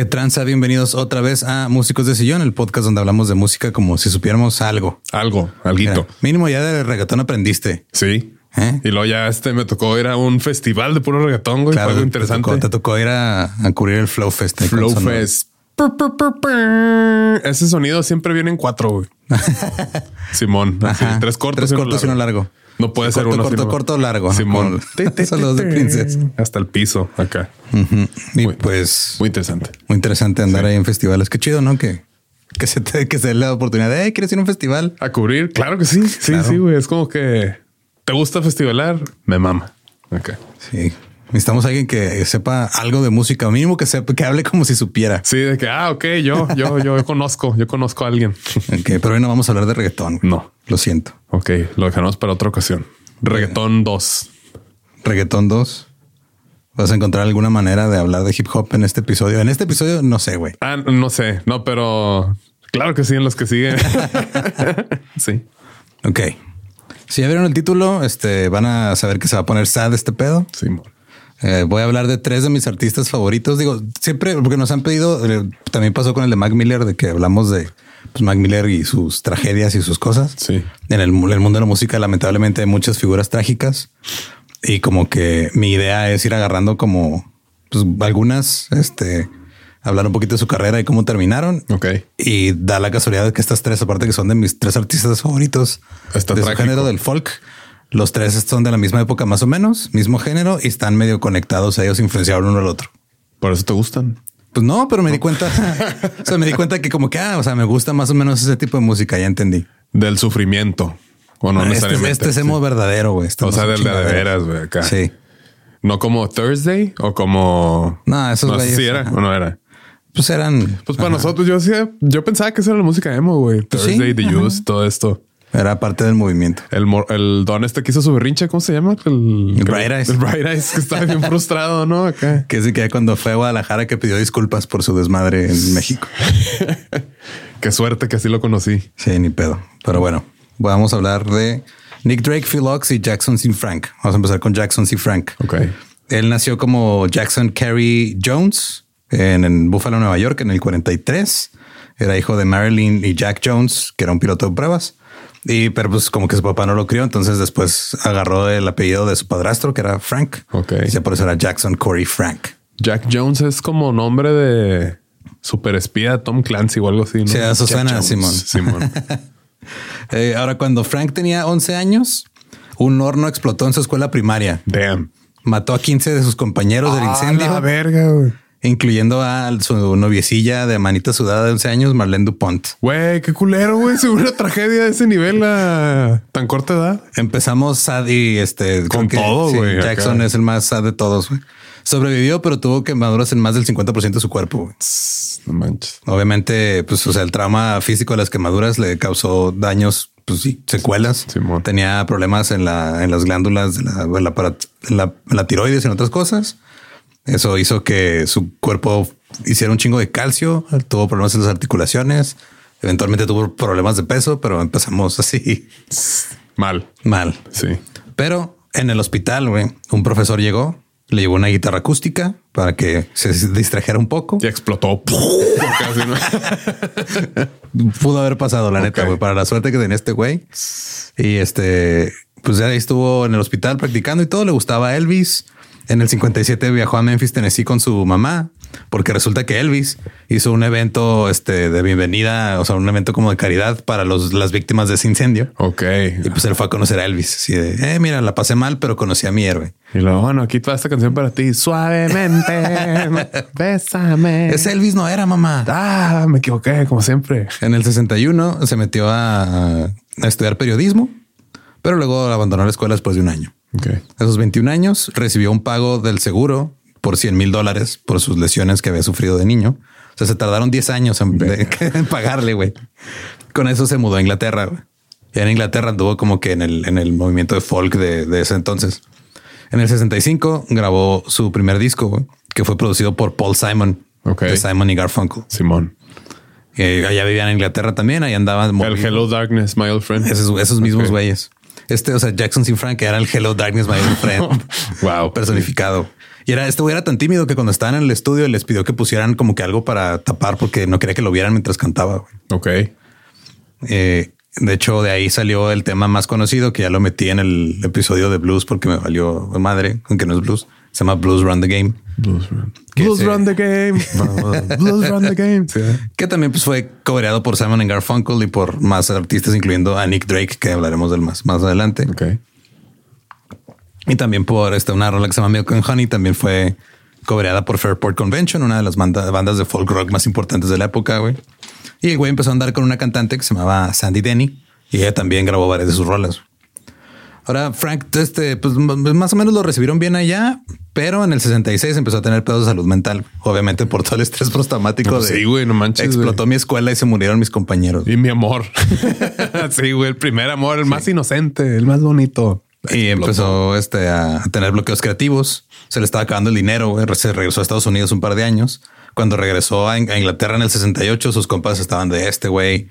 ¿Qué tranza? Bienvenidos otra vez a Músicos de Sillón, el podcast donde hablamos de música como si supiéramos algo. Algo, alguito. Mira, mínimo ya de reggaetón aprendiste. Sí. ¿Eh? Y luego ya este me tocó ir a un festival de puro reggaetón, güey. Fue algo interesante. Te tocó, te tocó ir a, a cubrir el Flow Fest. Flow. Fest. Ese sonido siempre viene en cuatro, güey. Simón. así, tres cortos, Tres cortos y uno largo. No puede ser corto, uno. corto, sino- corto, largo. Simón. Los de Princess. Hasta el piso acá. Y Muy- pues Muy interesante. muy interesante andar ahí en festivales. Qué chido, ¿no? Que, que se te, que se dé la oportunidad de, "Hey, ¿quieres ir a un festival? A cubrir. Claro que sí. Sí, Claro. sí, güey. Es como que te gusta festivalar. Me mama. Ok. Sí. Necesitamos a alguien que sepa algo de música, mínimo que sepa, que hable como si supiera. Sí, de que, ah, ok, yo, yo, yo conozco, yo conozco a alguien. Ok, pero hoy no vamos a hablar de reggaetón. güey. No. Lo siento. Ok, lo dejamos para otra ocasión. Reggaetón 2. Reggaetón 2. ¿Vas a encontrar alguna manera de hablar de hip hop en este episodio? En este episodio no sé, güey. Ah, no sé, no, pero claro que sí, en los que siguen. sí. Ok. Si ya vieron el título, este van a saber que se va a poner sad este pedo. Sí, Eh, voy a hablar de tres de mis artistas favoritos. Digo, siempre porque nos han pedido, eh, también pasó con el de Mac Miller, de que hablamos de pues, Mac Miller y sus tragedias y sus cosas. Sí. En el, mundo de la música, lamentablemente hay muchas figuras trágicas y como que mi idea es ir agarrando como pues, algunas, este, hablar un poquito de su carrera y cómo terminaron. Ok. Y da la casualidad de que estas tres, aparte que son de mis tres artistas favoritos Está de su género del folk, los tres son de la misma época más o menos, mismo género y están medio conectados. Ellos influenciaron uno al otro. Por eso te gustan. Pues no, pero me di cuenta, o sea, me di cuenta que como que, ah, o sea, me gusta más o menos ese tipo de música. Ya entendí. Del sufrimiento. O no este, necesariamente. este es sí. emo verdadero, güey. Este O no sea, del de, veras, güey, acá. Sí. No como Thursday o como. No, esos no sé si era ajá. o no era. Pues eran. Pues para ajá. nosotros, yo yo pensaba que esa era la música emo, güey. Pues sí, Thursday, The ajá. Use, todo esto. Era parte del movimiento. El, don este que hizo su berrinche, ¿cómo se llama? El, El Bright Eyes. El Bright Eyes, que estaba bien frustrado, ¿no? Acá. Que de que cuando fue a Guadalajara que pidió disculpas por su desmadre en México. Qué suerte que así lo conocí. Sí, ni pedo. Pero bueno, vamos a hablar de Nick Drake, Phil Ox y Jackson C. Frank. Vamos a empezar con Jackson C. Frank. Ok. Él nació como Jackson Carey Jones en, en Buffalo, Nueva York, en el 43. Era hijo de Marilyn y Jack Jones, que era un piloto de pruebas. Y pero pues como que su papá no lo crió, entonces después agarró el apellido de su padrastro, que era Frank. Ok. Y por eso era Jackson Corey Frank. Jack Jones es como nombre de super espía Tom Clancy o algo así. ¿no? Sí, eso Jack suena, Jones. Simón. Simón. Eh, ahora, cuando Frank tenía 11 años, un horno explotó en su escuela primaria. Damn. Mató a 15 de sus compañeros del Ah, incendio. la verga, güey. Incluyendo a su noviecilla de manita sudada de 11 años, Marlene Dupont. Güey, qué culero, güey. Seguro una tragedia de ese nivel a tan corta edad. Empezamos sad y este Con todo, sí, güey, acá. Jackson es el más sad de todos. güey. Sobrevivió, pero tuvo quemaduras en más del 50% de su cuerpo. güey. No manches. Obviamente, pues, o sea, el trauma físico de las quemaduras le causó daños, pues sí, secuelas. Tenía problemas en la, en las glándulas de la, en la, para- en la, en la tiroides y en otras cosas. Eso hizo que su cuerpo hiciera un chingo de calcio. Tuvo problemas en las articulaciones. Eventualmente tuvo problemas de peso, pero empezamos así Mal. mal. Sí. Pero en el hospital, güey, un profesor llegó, le llevó una guitarra acústica para que se distrajera un poco. Y explotó. Pudo haber pasado, la neta, güey, para la suerte que tenía este güey. Y este, pues ya ahí estuvo en el hospital practicando y todo. Le gustaba Elvis. En el 57 viajó a Memphis, Tennessee con su mamá, porque resulta que Elvis hizo un evento este, de bienvenida, o sea, un evento como de caridad para los, las víctimas de ese incendio. Ok. Y pues él fue a conocer a Elvis. Así de, eh, mira, la pasé mal, pero conocí a mi héroe. Y luego, bueno, aquí toda esta canción para ti. Suavemente. Bésame. Ese Elvis no era mamá. Ah, me equivoqué, como siempre. En el 61 se metió a, a estudiar periodismo, pero luego abandonó la escuela después de un año. Ok. A sus 21 años recibió un pago del seguro por 100 mil dólares por sus lesiones que había sufrido de niño. O sea, se tardaron 10 años en, de- en pagarle, güey. Con eso se mudó a Inglaterra. güey. Y en Inglaterra anduvo como que en el, en el movimiento de folk de, de ese entonces. En el 65 grabó su primer disco, güey, que fue producido por Paul Simon, Ok. de Simon y Garfunkel. Simón. Que allá vivían en Inglaterra también, ahí andaban. El. Hello Darkness, my old friend. Esos, esos mismos güeyes. Este, o sea, Jackson C. Frank era el Hello Darkness, my old friend. Wow. personificado. Y era este güey era tan tímido que cuando estaban en el estudio les pidió que pusieran como que algo para tapar porque no quería que lo vieran mientras cantaba. Ok. Eh, de hecho, de ahí salió el tema más conocido que ya lo metí en el episodio de blues porque me valió madre, aunque no es blues. Se llama Blues Run the Game, Blues Run. Blues se- Run the Game. Blues Run the Game. Sí. que también pues fue coreado por Simon and Garfunkel y por más artistas, incluyendo a Nick Drake, que hablaremos del más más adelante. Y también por esta una rola que se llama Milk and Honey, también fue cobreada por Fairport Convention, una de las banda- bandas de folk rock más importantes de la época, güey. Y el güey empezó a andar con una cantante que se llamaba Sandy Denny y ella también grabó varias de sus rolas. Ahora, Frank, este, pues más o menos lo recibieron bien allá, pero en el 66 empezó a tener pedos de salud mental, obviamente por todo el estrés postraumático. Pues de, sí, güey, no manches, Explotó mi escuela y se murieron mis compañeros. Y mi amor. sí, güey. El primer amor, el más inocente, el más bonito. Y empezó este, a tener bloqueos creativos. Se le estaba acabando el dinero. güey. Se regresó a Estados Unidos un par de años. Cuando regresó a Inglaterra en el 68, sus compas estaban de este güey.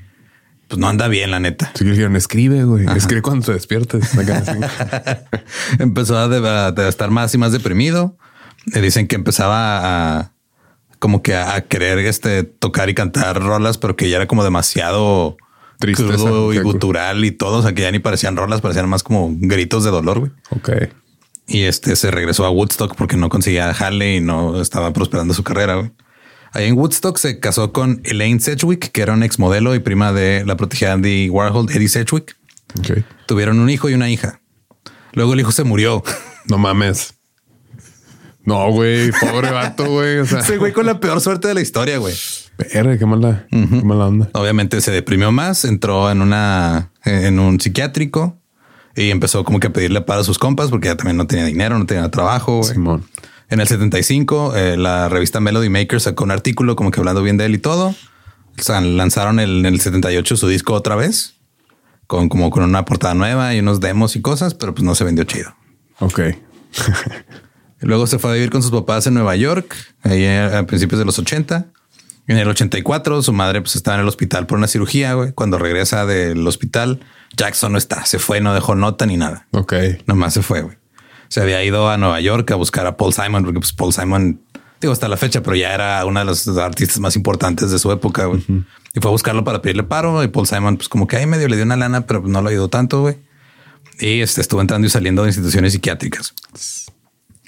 Pues no anda bien, la neta. Así que dijeron, escribe, güey. Escribe cuando te despiertes. Empezó a, de- a estar más y más deprimido. Le dicen que empezaba a como que a, a querer este tocar y cantar rolas, pero que ya era como demasiado Tristeza, crudo y gutural y todo. O sea, que ya ni parecían rolas, parecían más como gritos de dolor, güey. ok. Y este se regresó a Woodstock porque no conseguía jale y no estaba prosperando su carrera. güey. Ahí en Woodstock se casó con Elaine Sedgwick, que era una ex modelo y prima de la protegida Andy Warhol, Eddie Sedgwick. Tuvieron un hijo y una hija. Luego el hijo se murió. No mames. No, güey. Pobre vato, güey. O sea, Ese güey con la peor suerte de la historia, güey. qué mala, qué mala onda. Obviamente se deprimió más, entró en una en un psiquiátrico y empezó como que a pedirle para a sus compas porque ya también no tenía dinero, no tenía trabajo. güey. Simón. En el 75, eh, la revista Melody Maker sacó un artículo como que hablando bien de él y todo. O sea, lanzaron el- en el 78 su disco otra vez, con como con una portada nueva y unos demos y cosas, pero pues no se vendió chido. Ok. Luego se fue a vivir con sus papás en Nueva York, ahí a principios de los 80. En el 84, su madre pues estaba en el hospital por una cirugía, güey. Cuando regresa del hospital, Jackson no está, se fue, no dejó nota ni nada. Ok. Nomás se fue, güey. Se había ido a Nueva York a buscar a Paul Simon, porque pues Paul Simon, digo hasta la fecha, pero ya era una de los artistas más importantes de su época, güey. Y fue a buscarlo para pedirle paro. Y Paul Simon, pues como que ahí medio le dio una lana, pero no lo ayudó tanto, güey. Y este, estuvo entrando y saliendo de instituciones psiquiátricas.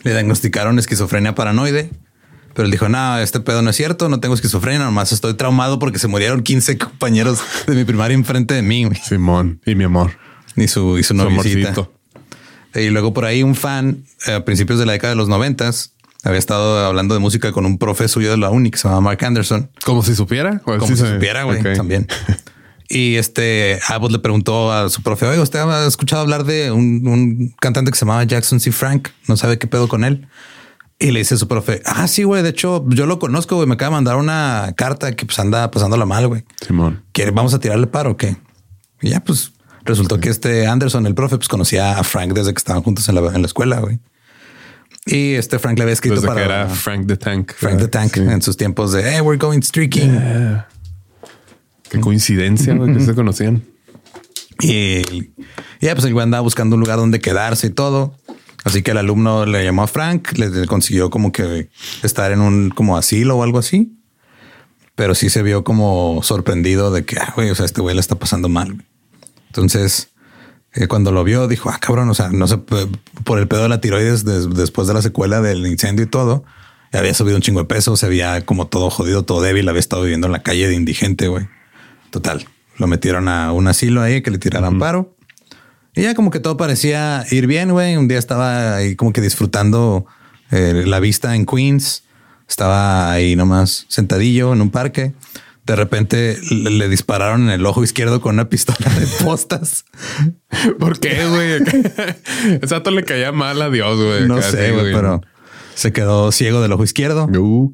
Le diagnosticaron esquizofrenia paranoide, pero él dijo, no, este pedo no es cierto, no tengo esquizofrenia, nomás estoy traumado porque se murieron 15 compañeros de mi primaria enfrente de mí. Simón y mi amor. Y su, y su Su. Y luego por ahí un fan eh, a principios de la década de los noventas había estado hablando de música con un profe suyo de la uni que se llama Mark Anderson. Como si supiera. Como sí si supiera, güey, también. Y este Abbott le preguntó a su profe, oye, usted ha escuchado hablar de un, un cantante que se llamaba Jackson C. Frank, no sabe qué pedo con él. Y le dice a su profe, ah, sí, güey, de hecho yo lo conozco, güey, me acaba de mandar una carta que pues anda pasándola mal, güey. Simón. ¿Quiere, vamos a tirarle paro o qué? Y ya, pues resultó que este Anderson, el profe, pues conocía a Frank desde que estaban juntos en la, en la escuela, güey. Y este Frank le había escrito Desde para que era Frank the Tank. Frank the Tank Sí. en sus tiempos de, hey, we're going streaking. Qué coincidencia güey, que se conocían. Y, ya, pues el güey andaba buscando un lugar donde quedarse y todo. Así que el alumno le llamó a Frank, le, le consiguió como que estar en un como asilo o algo así. Pero sí se vio como sorprendido de que, ah, güey, o sea, este güey le está pasando mal. güey. Entonces, eh, cuando lo vio, dijo, ah, cabrón, o sea, no sé, por el pedo de la tiroides des- después de la secuela del incendio y todo, había subido un chingo de peso, se veía como todo jodido, todo débil, había estado viviendo en la calle de indigente, güey. Total, lo metieron a un asilo ahí que le tiraran paro. Y ya como que todo parecía ir bien, güey. Un día estaba ahí como que disfrutando eh, la vista en Queens. Estaba ahí nomás sentadillo en un parque. De repente le, dispararon en el ojo izquierdo con una pistola de postas. ¿Por qué, güey? Vato le caía mal a Dios, güey. No Casi, sé, güey, pero se quedó ciego del ojo izquierdo. Uh,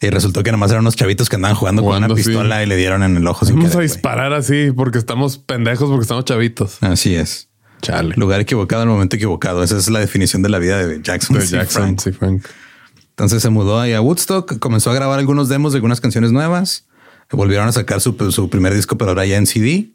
Y resultó que nomás eran unos chavitos que andaban jugando, con una sí. pistola y le dieron en el ojo sin Vamos a querer, disparar así porque estamos pendejos, porque estamos chavitos. Así es. Chale. Lugar equivocado en el momento equivocado. Esa es la definición de la vida de Jackson. De. Jackson, Frank. Entonces se mudó ahí a Woodstock, comenzó a grabar algunos demos de algunas canciones nuevas. Volvieron a sacar su, su primer disco, pero ahora ya en CD.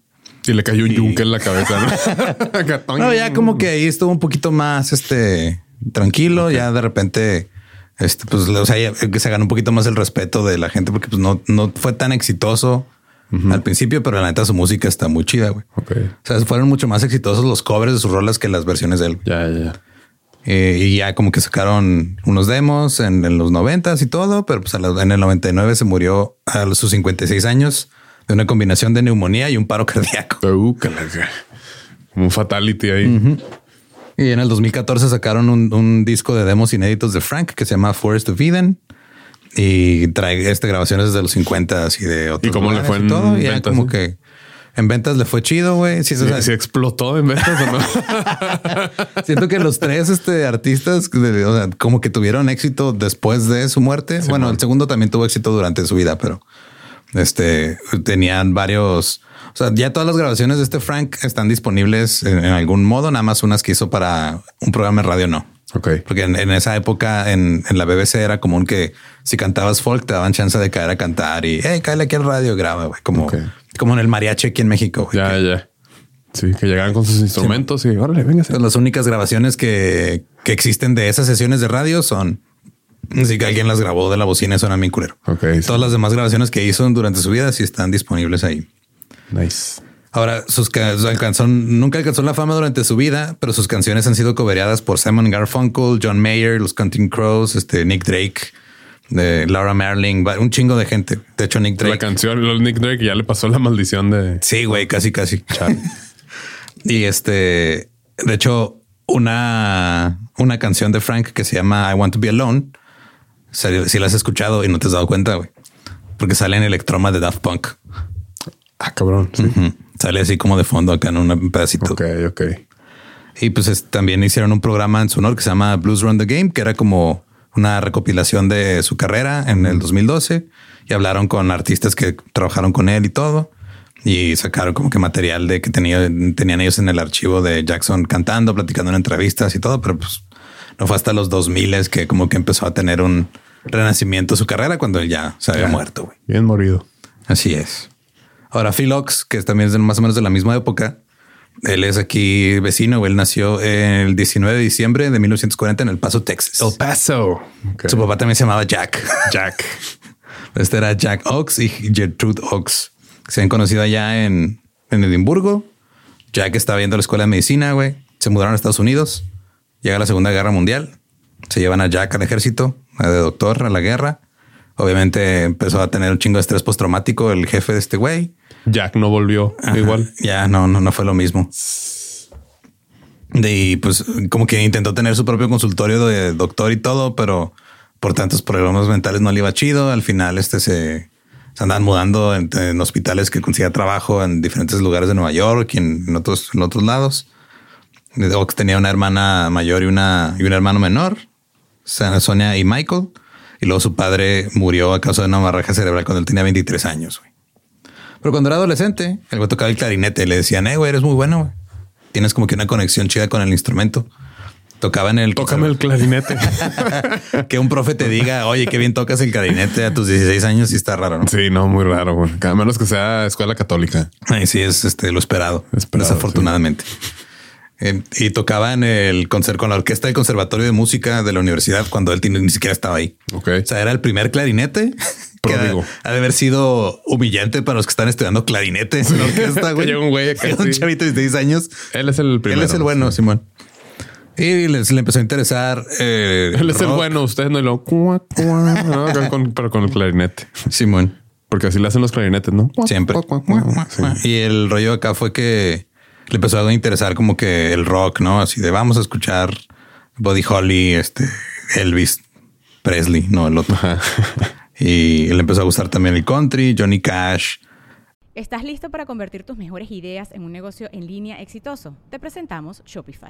Y le cayó un yunque en la cabeza. ¿no? No, ya como que ahí estuvo un poquito más este tranquilo. Ya de repente, este, pues, o sea, ya que se ganó un poquito más el respeto de la gente porque pues no, no fue tan exitoso al principio, pero la neta su música está muy chida, güey. O sea, fueron mucho más exitosos los covers de sus rolas que las versiones de él. Ya, ya, ya. Eh, y ya como que sacaron unos demos en, en los noventas y todo, pero pues la- en el 99 se murió a los- sus 56 años de una combinación de neumonía y un paro cardíaco. Uh, Como un fatality ahí. Y en el 2014 sacaron un, un disco de demos inéditos de Frank que se llama Forest of Eden. Y trae este grabaciones desde los 50 y de otros ¿Y cómo le fue en todo. Y ya como eh? que en ventas le fue chido, güey. Sí, o Sí, explotó en ventas o no. Siento que los tres este, artistas de- o sea, como que tuvieron éxito después de su muerte. bueno, el segundo también tuvo éxito durante su vida, pero este tenían varios. O sea, ya todas las grabaciones de este Frank están disponibles en, en algún modo, nada más unas que hizo para un programa de radio, no. ok. Porque en, en esa época en, en la BBC era común que si cantabas folk te daban chance de caer a cantar y hey, cállate aquí al radio, graba, güey. Como, como en el mariachi aquí en México. güey, Ya, que- ya. Sí, que llegaban con sus instrumentos y órale, venga. Pues las únicas grabaciones que, que existen de esas sesiones de radio son si que alguien las grabó de la bocina y suenan bien culero. Ok. sí. Todas las demás grabaciones que hizo durante su vida sí están disponibles ahí. Nice. Ahora, sus ca- su alcanzó, nunca alcanzó la fama durante su vida, pero sus canciones han sido cobereadas por Simon Garfunkel, John Mayer, los Counting Crows, este, Nick Drake, de Laura Marling, va- un chingo de gente. De hecho, Nick La Drake. canción, los Nick Drake ya le pasó la maldición de Sí, güey, casi, casi. y este, de hecho, una, una canción de Frank que se llama I Want to Be Alone. Si la has escuchado y no te has dado cuenta, güey, porque sale en Electroma de Daft Punk. Ah, cabrón. Sí. Sale así como de fondo acá en un pedacito. Ok, ok. Y pues es- también hicieron un programa en su honor que se llama Blues Run the Game, que era como una recopilación de su carrera en el 2012 y hablaron con artistas que trabajaron con él y todo. Y sacaron como que material de que tenía, tenían ellos en el archivo de Jackson cantando, platicando en entrevistas y todo, pero pues no fue hasta los 2000 que como que empezó a tener un, renacimiento su carrera cuando él ya se había Ya. muerto. Bien morido. Así es. Ahora, Phil Ox, que también es más o menos de la misma época, él es aquí vecino. Él nació el 19 de diciembre de 1940 en El Paso, Texas. El Paso. Su papá también se llamaba Jack. Jack. Este era Jack Ox y Gertrude Ox. Se han conocido allá en, en Edimburgo. Jack estaba viendo la escuela de medicina, güey. Se mudaron a Estados Unidos. Llega la Segunda Guerra Mundial. Se llevan a Jack al ejército, a de doctor a la guerra. Obviamente empezó a tener un chingo de estrés postraumático el jefe de este güey. Jack no volvió Ajá. igual. Ya no, no, no fue lo mismo. De, y pues como que intentó tener su propio consultorio de doctor y todo, pero por tantos problemas mentales no le iba chido. Al final este se, se andaban mudando en, en hospitales que conseguía trabajo en diferentes lugares de Nueva York y en, en otros, en otros lados. Ox tenía una hermana mayor y una y un hermano menor, Sonia y Michael. Y luego su padre murió a causa de una hemorragia cerebral cuando él tenía 23 años. güey. Pero cuando era adolescente, el güey tocaba el clarinete. Le decían, eh, güey, eres muy bueno. güey. Tienes como que una conexión chida con el instrumento. Tocaba en el... Tócame el clarinete. que un profe te diga, oye, qué bien tocas el clarinete a tus 16 años y está raro, ¿no? sí, no, muy raro. güey. A menos que sea escuela católica. Ay, sí, es este, lo esperado, Esperado, desafortunadamente. Eh, y tocaba en el concert con la orquesta del Conservatorio de Música de la universidad cuando él ni siquiera estaba ahí. Ok. O sea, era el primer clarinete. Que ha, de haber sido humillante para los que están estudiando clarinete en la orquesta, güey. Un güey acá, Un sí. chavito de 16 años. Él es el primero. Él es el bueno, Simón. Y les, le empezó a interesar. eh, Él es el bueno. Ustedes no lo. ¿no? Con- pero con el clarinete. Simón. Porque así le hacen los clarinetes, ¿no? Siempre. Sí. Y el rollo acá fue que le empezó a interesar como que el rock, ¿no? Así de vamos a escuchar Buddy Holly, este Elvis Presley, no el otro. Ajá. Y le empezó a gustar también el country, Johnny Cash. ¿Estás listo para convertir tus mejores ideas en un negocio en línea exitoso? Te presentamos Shopify.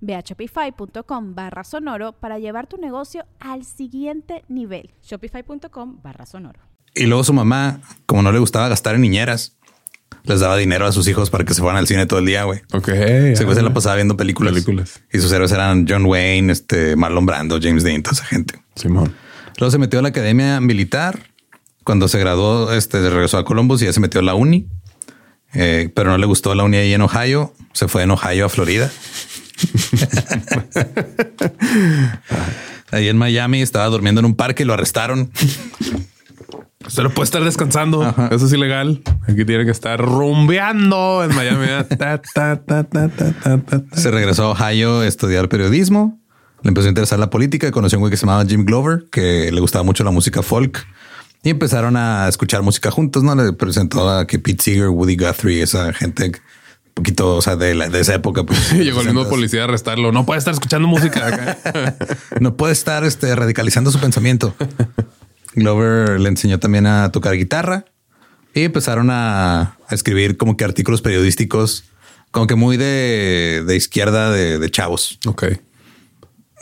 Ve a shopify.com barra sonoro para llevar tu negocio al siguiente nivel. Shopify.com barra sonoro. Y luego su mamá, como no le gustaba gastar en niñeras, les daba dinero a sus hijos para que se fueran al cine todo el día, güey. Ok. Se, güey se la pasaba viendo películas. Películas. Y sus héroes eran John Wayne, este Marlon Brando, James Dean, toda esa gente. Simón. Luego se metió a la academia militar. Cuando se graduó, este regresó a Columbus y ya se metió a la uni. Eh, pero no le gustó la uni ahí en Ohio. Se fue en Ohio a Florida. Ahí en Miami estaba durmiendo en un parque y lo arrestaron. Usted no puede estar descansando. Ajá. Eso es ilegal. Aquí tiene que estar rumbeando en Miami. Ta, ta, ta. Se regresó a Ohio a estudiar periodismo. Le empezó a interesar la política. Conoció a un güey que se llamaba Jim Glover, que le gustaba mucho la música folk. Y empezaron a escuchar música juntos, ¿no? Le presentó a que Pete Seeger, Woody Guthrie, esa gente poquito, o sea, de, la- de esa época. Pues, Llegó el mismo 60s. policía a arrestarlo. No puede estar escuchando música acá. No puede estar este, radicalizando su pensamiento. Glover le enseñó también a tocar guitarra y empezaron a, a escribir como que artículos periodísticos, como que muy de, de izquierda de, de chavos. ok.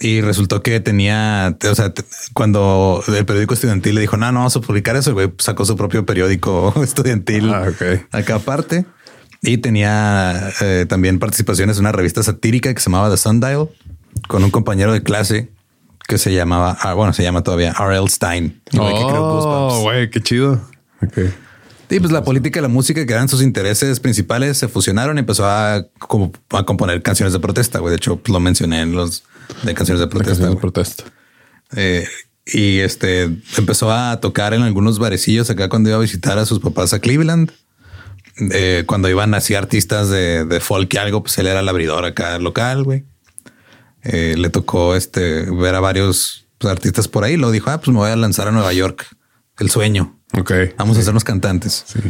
Y resultó que tenía, o sea, cuando el periódico estudiantil le dijo, no, no vamos a publicar eso, el güey sacó su propio periódico estudiantil Ah, ok. acá aparte. Y tenía eh, también participaciones en una revista satírica que se llamaba The Sundial, con un compañero de clase que se llamaba, ah, bueno, se llama todavía R.L. Stein. Oh, güey, qué chido. Ok. Y pues la política y la música, que eran sus intereses principales, se fusionaron y empezó a, como, a componer canciones de protesta. Güey, de hecho, pues, lo mencioné en los de canciones de protesta. canción de protesta. Eh, y este empezó a tocar en algunos barecillos acá cuando iba a visitar a sus papás a Cleveland. Eh, cuando iban así artistas de, de folk y algo, pues él era el abridor acá local, güey. eh, le tocó este ver a varios pues, artistas por ahí. Lo dijo, ah, pues me voy a lanzar a Nueva York. El sueño. Ok. Vamos a hacernos cantantes. Sí.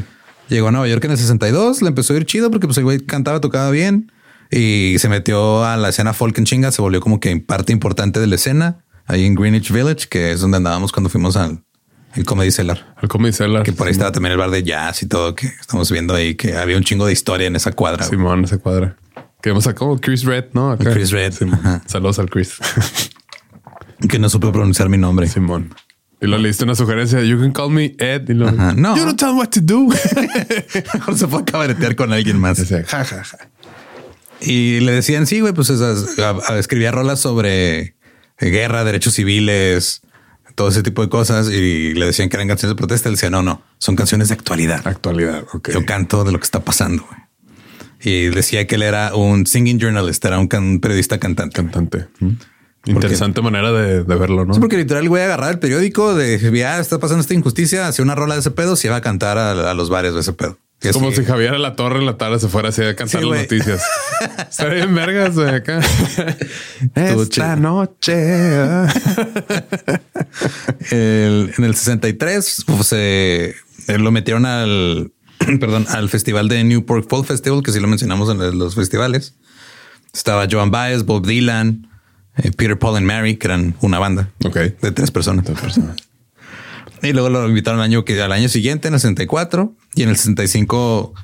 Llegó a Nueva York en el 62, le empezó a ir chido porque pues el güey cantaba, tocaba bien y se metió a la escena folk en chinga, se volvió como que parte importante de la escena ahí en Greenwich Village, que es donde andábamos cuando fuimos al el Comedy Cellar. El Comedy Cellar. Que por ahí estaba también el bar de jazz y todo, que estamos viendo ahí que había un chingo de historia en esa cuadra. Simón, esa cuadra. Que hemos sacado Chris Red, ¿no? Acá. Chris Red. Saludos al Chris. Que no supe pronunciar mi nombre. Simón. Y lo leíste una sugerencia. You can call me Ed. Y lo, Ajá. No. You don't tell me what to do. Mejor se fue a cabaretear con alguien más. Ja, ja, ja. Y le decían, sí, güey, pues esas, a- a- escribía rolas sobre guerra, derechos civiles, todo ese tipo de cosas. Y le decían que eran canciones de protesta. Él decía, no, no, son canciones de actualidad. Actualidad. Ok. Yo canto de lo que está pasando. güey. Y decía que él era un singing journalist, era un, can- un periodista cantante. Cantante. Mm. Interesante manera de, de verlo, ¿no? Sí, porque literal el güey agarraba el periódico de ya está pasando esta injusticia, hacía una rola de ese pedo, se iba a cantar a, a los bares de ese pedo. Es como si Javier a la torre en la tarde se fuera así a cantar Sí, las noticias. Está bien vergas de acá. Esta noche. El- en el 63 pues, eh, eh, lo metieron al, perdón, al festival de Newport Folk Festival, que sí lo mencionamos en los festivales. Estaba Joan Baez, Bob Dylan, eh, Peter, Paul and Mary, que eran una banda Ok. de tres personas. Y luego lo invitaron al año, que, al año siguiente, en el 64, y en el 65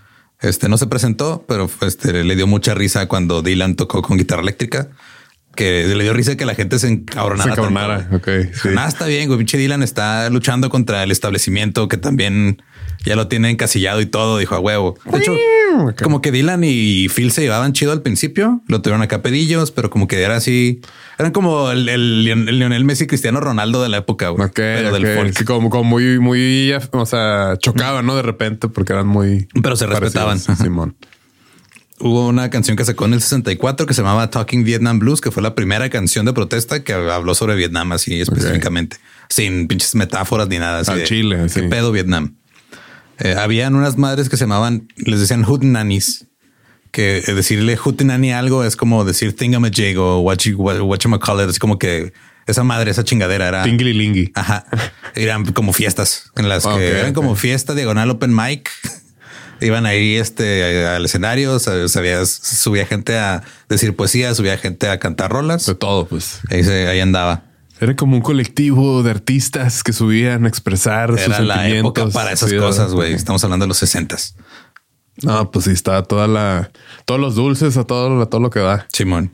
este, no se presentó, pero este, le dio mucha risa cuando Dylan tocó con guitarra eléctrica, que le dio risa que la gente se encabronara. Se encabronara, ok, sí. Ah, está bien, güey. Pinche Dylan está luchando contra el establecimiento que también ya lo tiene encasillado y todo. Dijo a huevo. De hecho, como que Dylan y Phil se llevaban chido al principio. Lo tuvieron acá pedillos, pero como que era así. Eran como el, el, el Lionel Messi Cristiano Ronaldo de la época, güey. Ok, pero del folk. Sí, como, como muy, muy, o sea, chocaban, ¿no? De repente porque eran muy... Pero se respetaban. Simón. Hubo una canción que sacó en el 64 que se llamaba Talking Vietnam Blues, que fue la primera canción de protesta que habló sobre Vietnam así específicamente, sin pinches metáforas ni nada. Así Al de, chile, ¿Qué sí. pedo Vietnam? Eh, habían unas madres que se llamaban, les decían hootenannies, que eh, decirle hootenanny algo es como decir thingamajig o whatchamacallit. Es como que esa madre, esa chingadera era... Tingly lingy. Ajá. Eran como fiestas en las que eran como fiesta diagonal open mic. Iban ahí este al escenario, sa- sabía, subía gente a decir poesía, subía gente a cantar rolas. De todo, pues. Ahí, se, ahí andaba. Era como un colectivo de artistas que subían a expresar sus Era la época para esas Sí, cosas, güey. Estamos hablando de los sesentas. No, pues sí, está toda la, todos los dulces a todo, a todo lo que da. Simón.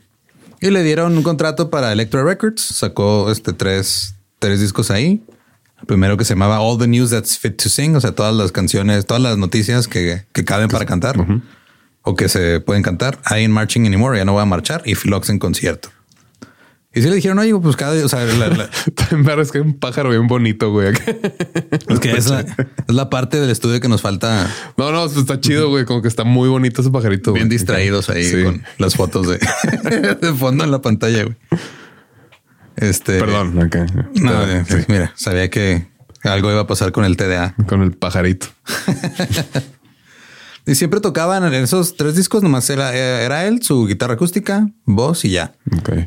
Y le dieron un contrato para Electra Records. Sacó este tres, tres discos ahí. El primero que se llamaba All the News That's Fit to Sing. O sea, todas las canciones, todas las noticias que, que caben para cantar o que se pueden cantar. I ain't marching anymore. Ya no voy a marchar. Y Philox en concierto. Y sí le dijeron, oye, pues cada o sea, la- la- verás que hay un pájaro bien bonito, güey. es que es la, es la parte del estudio que nos falta No, no, pues está chido, güey. Como que está muy bonito ese pajarito. bien güey. distraídos ahí Sí. con las fotos de, de fondo en la pantalla, güey. Este, Perdón. No, eh, sí, mira, sabía que algo iba a pasar con el TDA. Con el pajarito. Y siempre tocaban en esos tres discos, nomás era, era él, su guitarra acústica, voz y ya.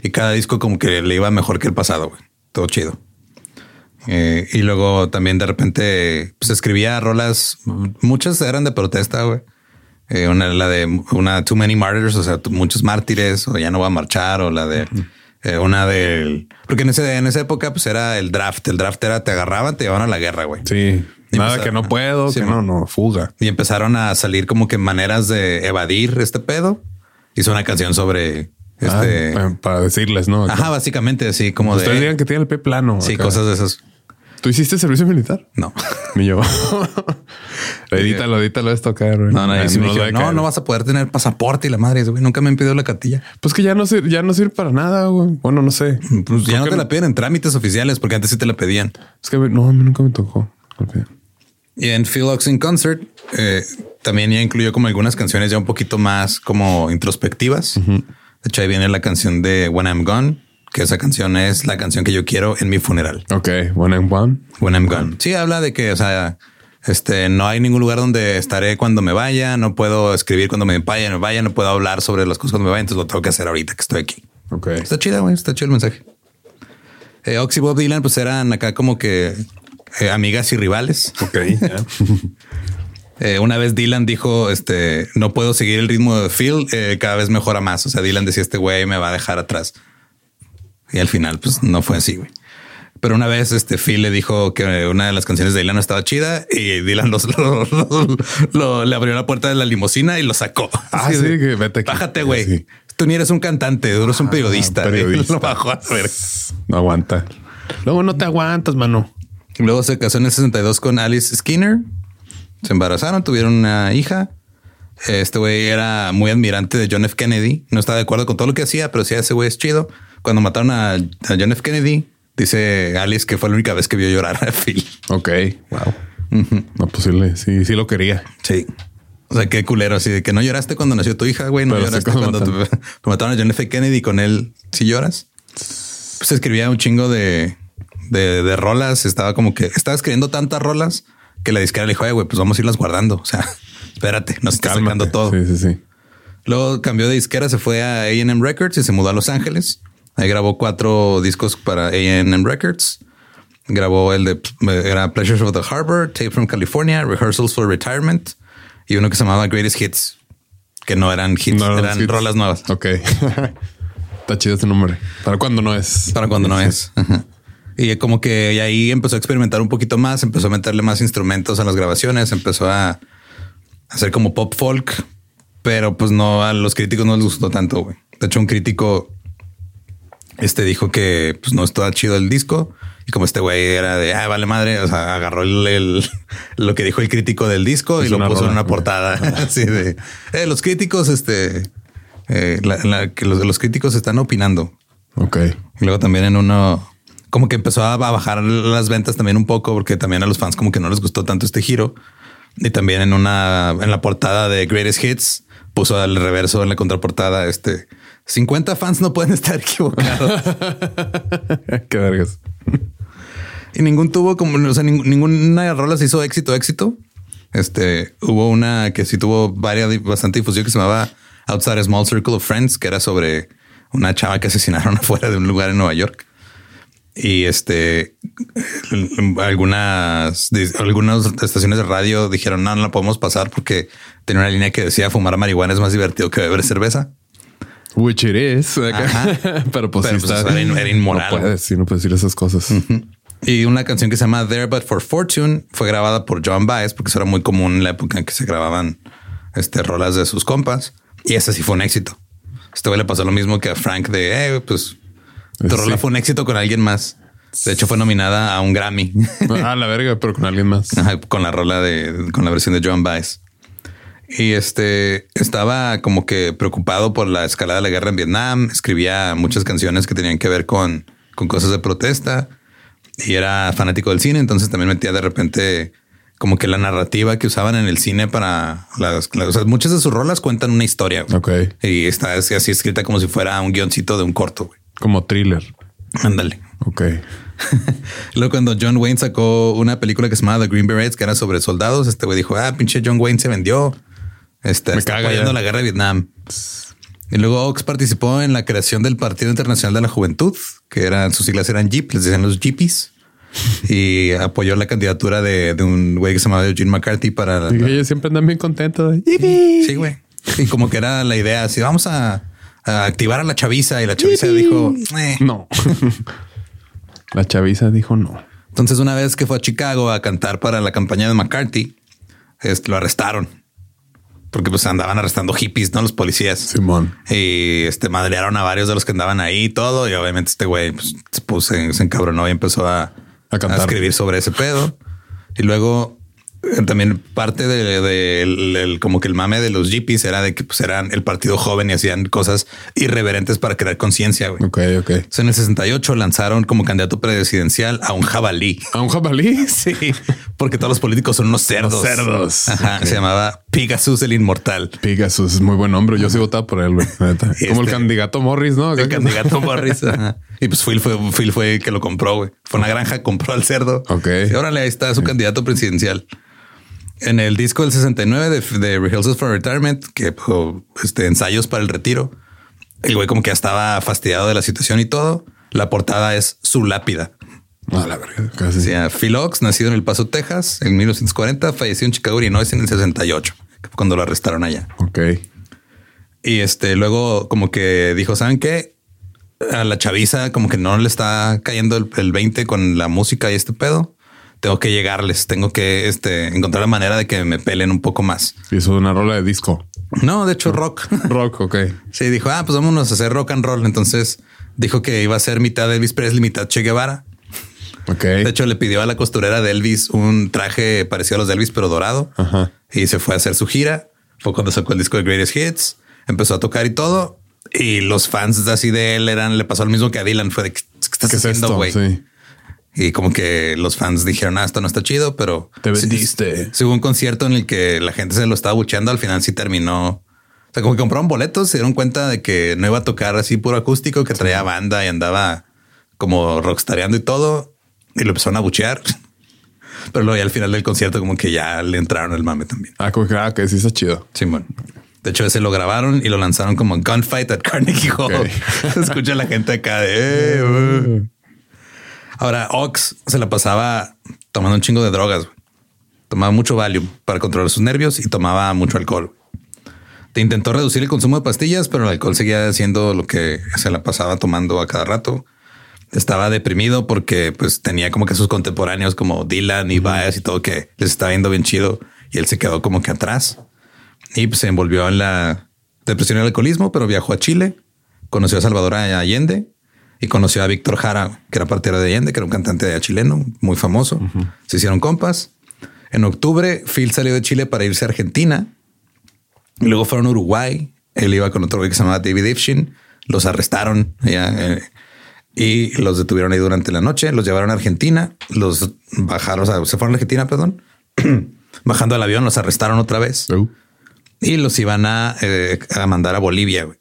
Y cada disco como que le iba mejor que el pasado, güey. Todo chido. Eh, y luego también de repente pues escribía rolas, muchas eran de protesta, güey. Eh, una, la de una Too Many Martyrs, o sea, muchos mártires, o ya no va a marchar, o la de eh, una del... Porque en, ese, en esa época pues era el draft. El draft era te agarraban, te llevaban a la guerra, güey. Sí. Nada que no puedo, Sí, que no, no, fuga. Y empezaron a salir como que maneras de evadir este pedo. Hizo una canción sobre este. Ah, pa- para decirles, ¿no? Ajá, básicamente así como Ustedes de. digan que tiene el pie plano. Sí, acá. cosas de esas. ¿Tú hiciste servicio militar? No, Ni yo. edítalo, edítalo esto acá. güey. no, no, no, caer. no vas a poder tener pasaporte y la madre, güey. Nunca me han pedido la cartilla. Pues que ya no sirve, ya no sirve para nada, güey. Bueno, no sé. Pues ya no te la piden en trámites oficiales porque antes sí te la pedían. Es que no, a mí nunca me tocó. Y en Philox in Concert eh, también ya incluyó como algunas canciones ya un poquito más como introspectivas. De hecho, ahí viene la canción de When I'm Gone, que esa canción es la canción que yo quiero en mi funeral. Ok, one and one. When I'm gone. Sí, habla de que, o sea, este, no hay ningún lugar donde estaré cuando me vaya, no puedo escribir cuando me vaya, me vaya, no puedo hablar sobre las cosas cuando me vaya, entonces lo tengo que hacer ahorita que estoy aquí. Ok. Está chida, güey. Está chido el mensaje. Eh, Oxy y Bob Dylan, pues eran acá como que eh, amigas y rivales. Ok. Eh, una vez Dylan dijo, este, no puedo seguir el ritmo de Phil, eh, cada vez mejora más. O sea, Dylan decía, este güey me va a dejar atrás. Y al final, pues no fue así, güey. Pero una vez este Phil le dijo que una de las canciones de Dylan no estaba chida y Dylan los- lo- lo- lo- le abrió la puerta de la limusina y lo sacó. Ah, sí, que vete aquí. Bájate, güey. Sí. Tú ni eres un cantante, tú eres un periodista. Ah, periodista. Lo bajó a ver. No aguanta. Luego no te aguantas, mano. Luego se casó en el 62 con Alice Skinner. Se embarazaron, tuvieron una hija. Este güey era muy admirante de John F. Kennedy. No estaba de acuerdo con todo lo que hacía, pero sí, ese güey es chido. Cuando mataron a, a John F. Kennedy, dice Alice que fue la única vez que vio llorar a Phil. Ok. Wow. No, pues sí, sí, sí lo quería. Sí. O sea, qué culero. Así de que no lloraste cuando nació tu hija, güey. No Pero lloraste cuando mataron a John F. Kennedy y con él sí lloras. Pues escribía un chingo de, de, de rolas. Estaba como que estaba escribiendo tantas rolas que la disquera le dijo, "Oye, güey, pues vamos a irlas guardando. O sea, espérate, nos está sacando todo. Sí, sí, sí. Luego cambió de disquera, se fue a AM Records y se mudó a Los Ángeles. Ahí grabó cuatro discos para AM Records. Grabó el de era Pleasures of the Harbor, Tape from California, Rehearsals for Retirement y uno que se llamaba Greatest Hits, que no eran hits, No eran hits. rolas nuevas. Ok. Está chido este nombre. ¿Para cuándo no es? Para cuando no es. Ajá. Y como que ahí empezó a experimentar un poquito más, empezó a meterle más instrumentos a las grabaciones, empezó a hacer como pop folk, pero pues no a los críticos no les gustó tanto. güey. De hecho, un crítico este dijo que pues no estaba chido el disco y como este güey era de ah, vale madre, o sea, agarró el, el- lo que dijo el crítico del disco y lo puso en una portada así de "Eh, los críticos, este, eh, la- la- que los, los críticos están opinando. Ok. Y luego también en uno, como que empezó a bajar las ventas también un poco, porque también a los fans como que no les gustó tanto este giro. Y también en una, en la portada de Greatest Hits, puso al reverso en la contraportada, este, 50 fans no pueden estar equivocados. Qué vergas. y ningún tuvo como, o sea, ning- ninguna rola se hizo éxito, éxito. Este, hubo una que sí tuvo varias, bastante difusión que se llamaba Outside a Small Circle of Friends, que era sobre una chava que asesinaron afuera de un lugar en Nueva York. Y este, algunas, algunas estaciones de radio dijeron no, no la podemos pasar porque tenía una línea que decía fumar marihuana es más divertido que beber cerveza. Which it is. Pero pues, Pero, sí pues, está- era in- era inmoral. No puedes, sí, no puedes decir esas cosas. Y una canción que se llama There But for Fortune fue grabada por John Baez, porque eso era muy común en la época en que se grababan este, rolas de sus compas. Y esa sí fue un éxito. Este güey le pasó lo mismo que a Frank de, eh, pues tu Sí. rola fue un éxito con alguien más. De hecho, fue nominada a un Grammy Ah, la verga, pero con alguien más. Ajá, con la rola de, con la versión de John Baez. Y este estaba como que preocupado por la escalada de la guerra en Vietnam. Escribía muchas canciones que tenían que ver con, con cosas de protesta y era fanático del cine. Entonces también metía de repente como que la narrativa que usaban en el cine para las, las- o sea, muchas de sus rolas cuentan una historia. güey. Ok. Y está así, así escrita como si fuera un guioncito de un corto. güey. Como thriller. Ándale. Ok. Luego cuando John Wayne sacó una película que se llamaba The Green Berets, que era sobre soldados, este güey dijo, ah, pinche John Wayne se vendió. Este, Me está caga apoyando ya. la guerra de Vietnam. Y luego Ox participó en la creación del Partido Internacional de la Juventud, que eran sus siglas eran Jeep, les decían los Jeepies. y apoyó la candidatura de, de un güey que se llamaba Eugene McCarthy para la- Y ellos siempre andan bien contentos. de, Sí, güey. Y como que era la idea así, vamos a, a activar a la chaviza y la chaviza dijo, "Eh". No. la chaviza dijo no. Entonces, una vez que fue a Chicago a cantar para la campaña de McCarthy, este, lo arrestaron porque pues andaban arrestando hippies, no los policías. Simón. Y este madrearon a varios de los que andaban ahí y todo. Y obviamente este güey pues, se, se, se encabronó y empezó a, A cantar. escribir sobre ese pedo. Y luego también parte de, de- el- el- como que el mame de los hippies era de que pues eran el partido joven y hacían cosas irreverentes para crear conciencia. Ok, ok. Entonces, en el 68 lanzaron como candidato presidencial a un jabalí. ¿A un jabalí? Sí, porque todos los políticos son unos cerdos. Unos cerdos. Ajá. Se llamaba Pegasus el Inmortal. Pegasus es muy buen nombre. Yo sí votaba por él, Como el este- candidato Morris, ¿no? El candidato Morris. ajá. Y pues Phil fue, Phil fue el que lo compró, güey. Fue una granja, compró al cerdo. Ok. Y órale, ahí está su candidato presidencial. En el disco del 69 de, de Rehearsals for Retirement, que oh, este ensayos para el retiro, El güey como que ya estaba fastidiado de la situación y todo. La portada es su lápida. Ah, la verdad, casi. Sí, Phil Ox, nacido en El Paso, Texas, en 1940, falleció en Chicago, Illinois en el 68, cuando lo arrestaron allá. Ok. Y este luego como que dijo, ¿saben qué? A la chaviza como que no le está cayendo el, el 20 con la música y este pedo. Tengo que llegarles, tengo que este, encontrar la manera de que me pelen un poco más. Hizo una rola de disco. No, de hecho rock. Rock, ok. Sí, dijo, ah, pues vámonos a hacer rock and roll. Entonces dijo que iba a ser mitad Elvis Presley, mitad Che Guevara. Ok. De hecho, le pidió a la costurera de Elvis un traje parecido a los de Elvis, pero dorado. Ajá. Y se fue a hacer su gira. Fue cuando sacó el disco de Greatest Hits. Empezó a tocar y todo. Y los fans así de él eran, le pasó lo mismo que a Dylan. Fue de ¿qué estás ¿Qué es haciendo, güey? Sí. Y como que los fans dijeron, ah, esto no está chido, pero Te sí- vendiste. sí hubo un concierto en el que la gente se lo estaba bucheando. Al final sí terminó. O sea, como que compraron boletos, se dieron cuenta de que no iba a tocar así puro acústico, que traía banda y andaba como rockstareando y todo. Y lo empezaron a buchear. Pero luego ya al final del concierto como que ya le entraron el mame también. Ah, como que, ah, que sí está chido. Simón. De hecho, ese lo grabaron y lo lanzaron como Gunfight at Carnegie Hall. Ok. Se escucha la gente acá de... "Eh, uh". Ahora, Ox se la pasaba tomando un chingo de drogas. güey. Tomaba mucho Valium para controlar sus nervios y tomaba mucho alcohol. Te intentó reducir el consumo de pastillas, pero el alcohol seguía siendo lo que se la pasaba tomando a cada rato. Estaba deprimido porque pues tenía como que sus contemporáneos como Dylan y Baez y todo que les estaba yendo bien chido y él se quedó como que atrás. Y pues se envolvió en la depresión y el alcoholismo, pero viajó a Chile, conoció a Salvador Allende y conoció a Víctor Jara, que era partidario de Allende, que era un cantante chileno muy famoso. Se hicieron compas. En octubre, Phil salió de Chile para irse a Argentina. Y luego fueron a Uruguay. Él iba con otro güey que se llamaba David Ifshin. Los arrestaron allá, eh, y los detuvieron ahí durante la noche. Los llevaron a Argentina. Los bajaron, o sea, se fueron a Argentina, perdón. Bajando al avión, los arrestaron otra vez Uh, y los iban a, eh, a mandar a Bolivia. güey.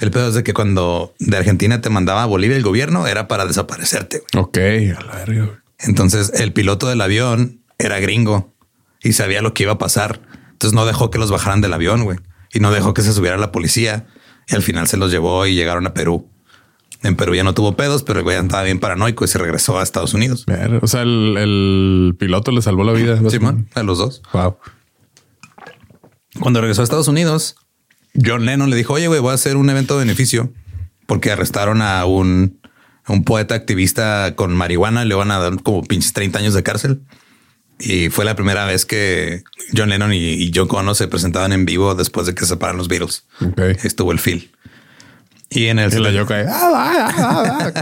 El pedo es de que cuando de Argentina te mandaba a Bolivia el gobierno era para desaparecerte. güey. ok, a la verga. güey. Entonces el piloto del avión era gringo y sabía lo que iba a pasar. Entonces no dejó que los bajaran del avión, güey. Y no dejó que se subiera la policía. Y al final se los llevó y llegaron a Perú. En Perú ya no tuvo pedos, pero el güey andaba bien paranoico y se regresó a Estados Unidos. O sea, el, el piloto le salvó la vida. Simón, a los dos. Wow. Cuando regresó a Estados Unidos, John Lennon le dijo, oye, güey, voy a hacer un evento de beneficio porque arrestaron a un, a un poeta activista con marihuana. Le van a dar como pinches 30 años de cárcel. Y fue la primera vez que John Lennon y, y John Connor se presentaban en vivo después de que se separaron los Beatles. Estuvo el Phil. Y en el Y la yoka. ah,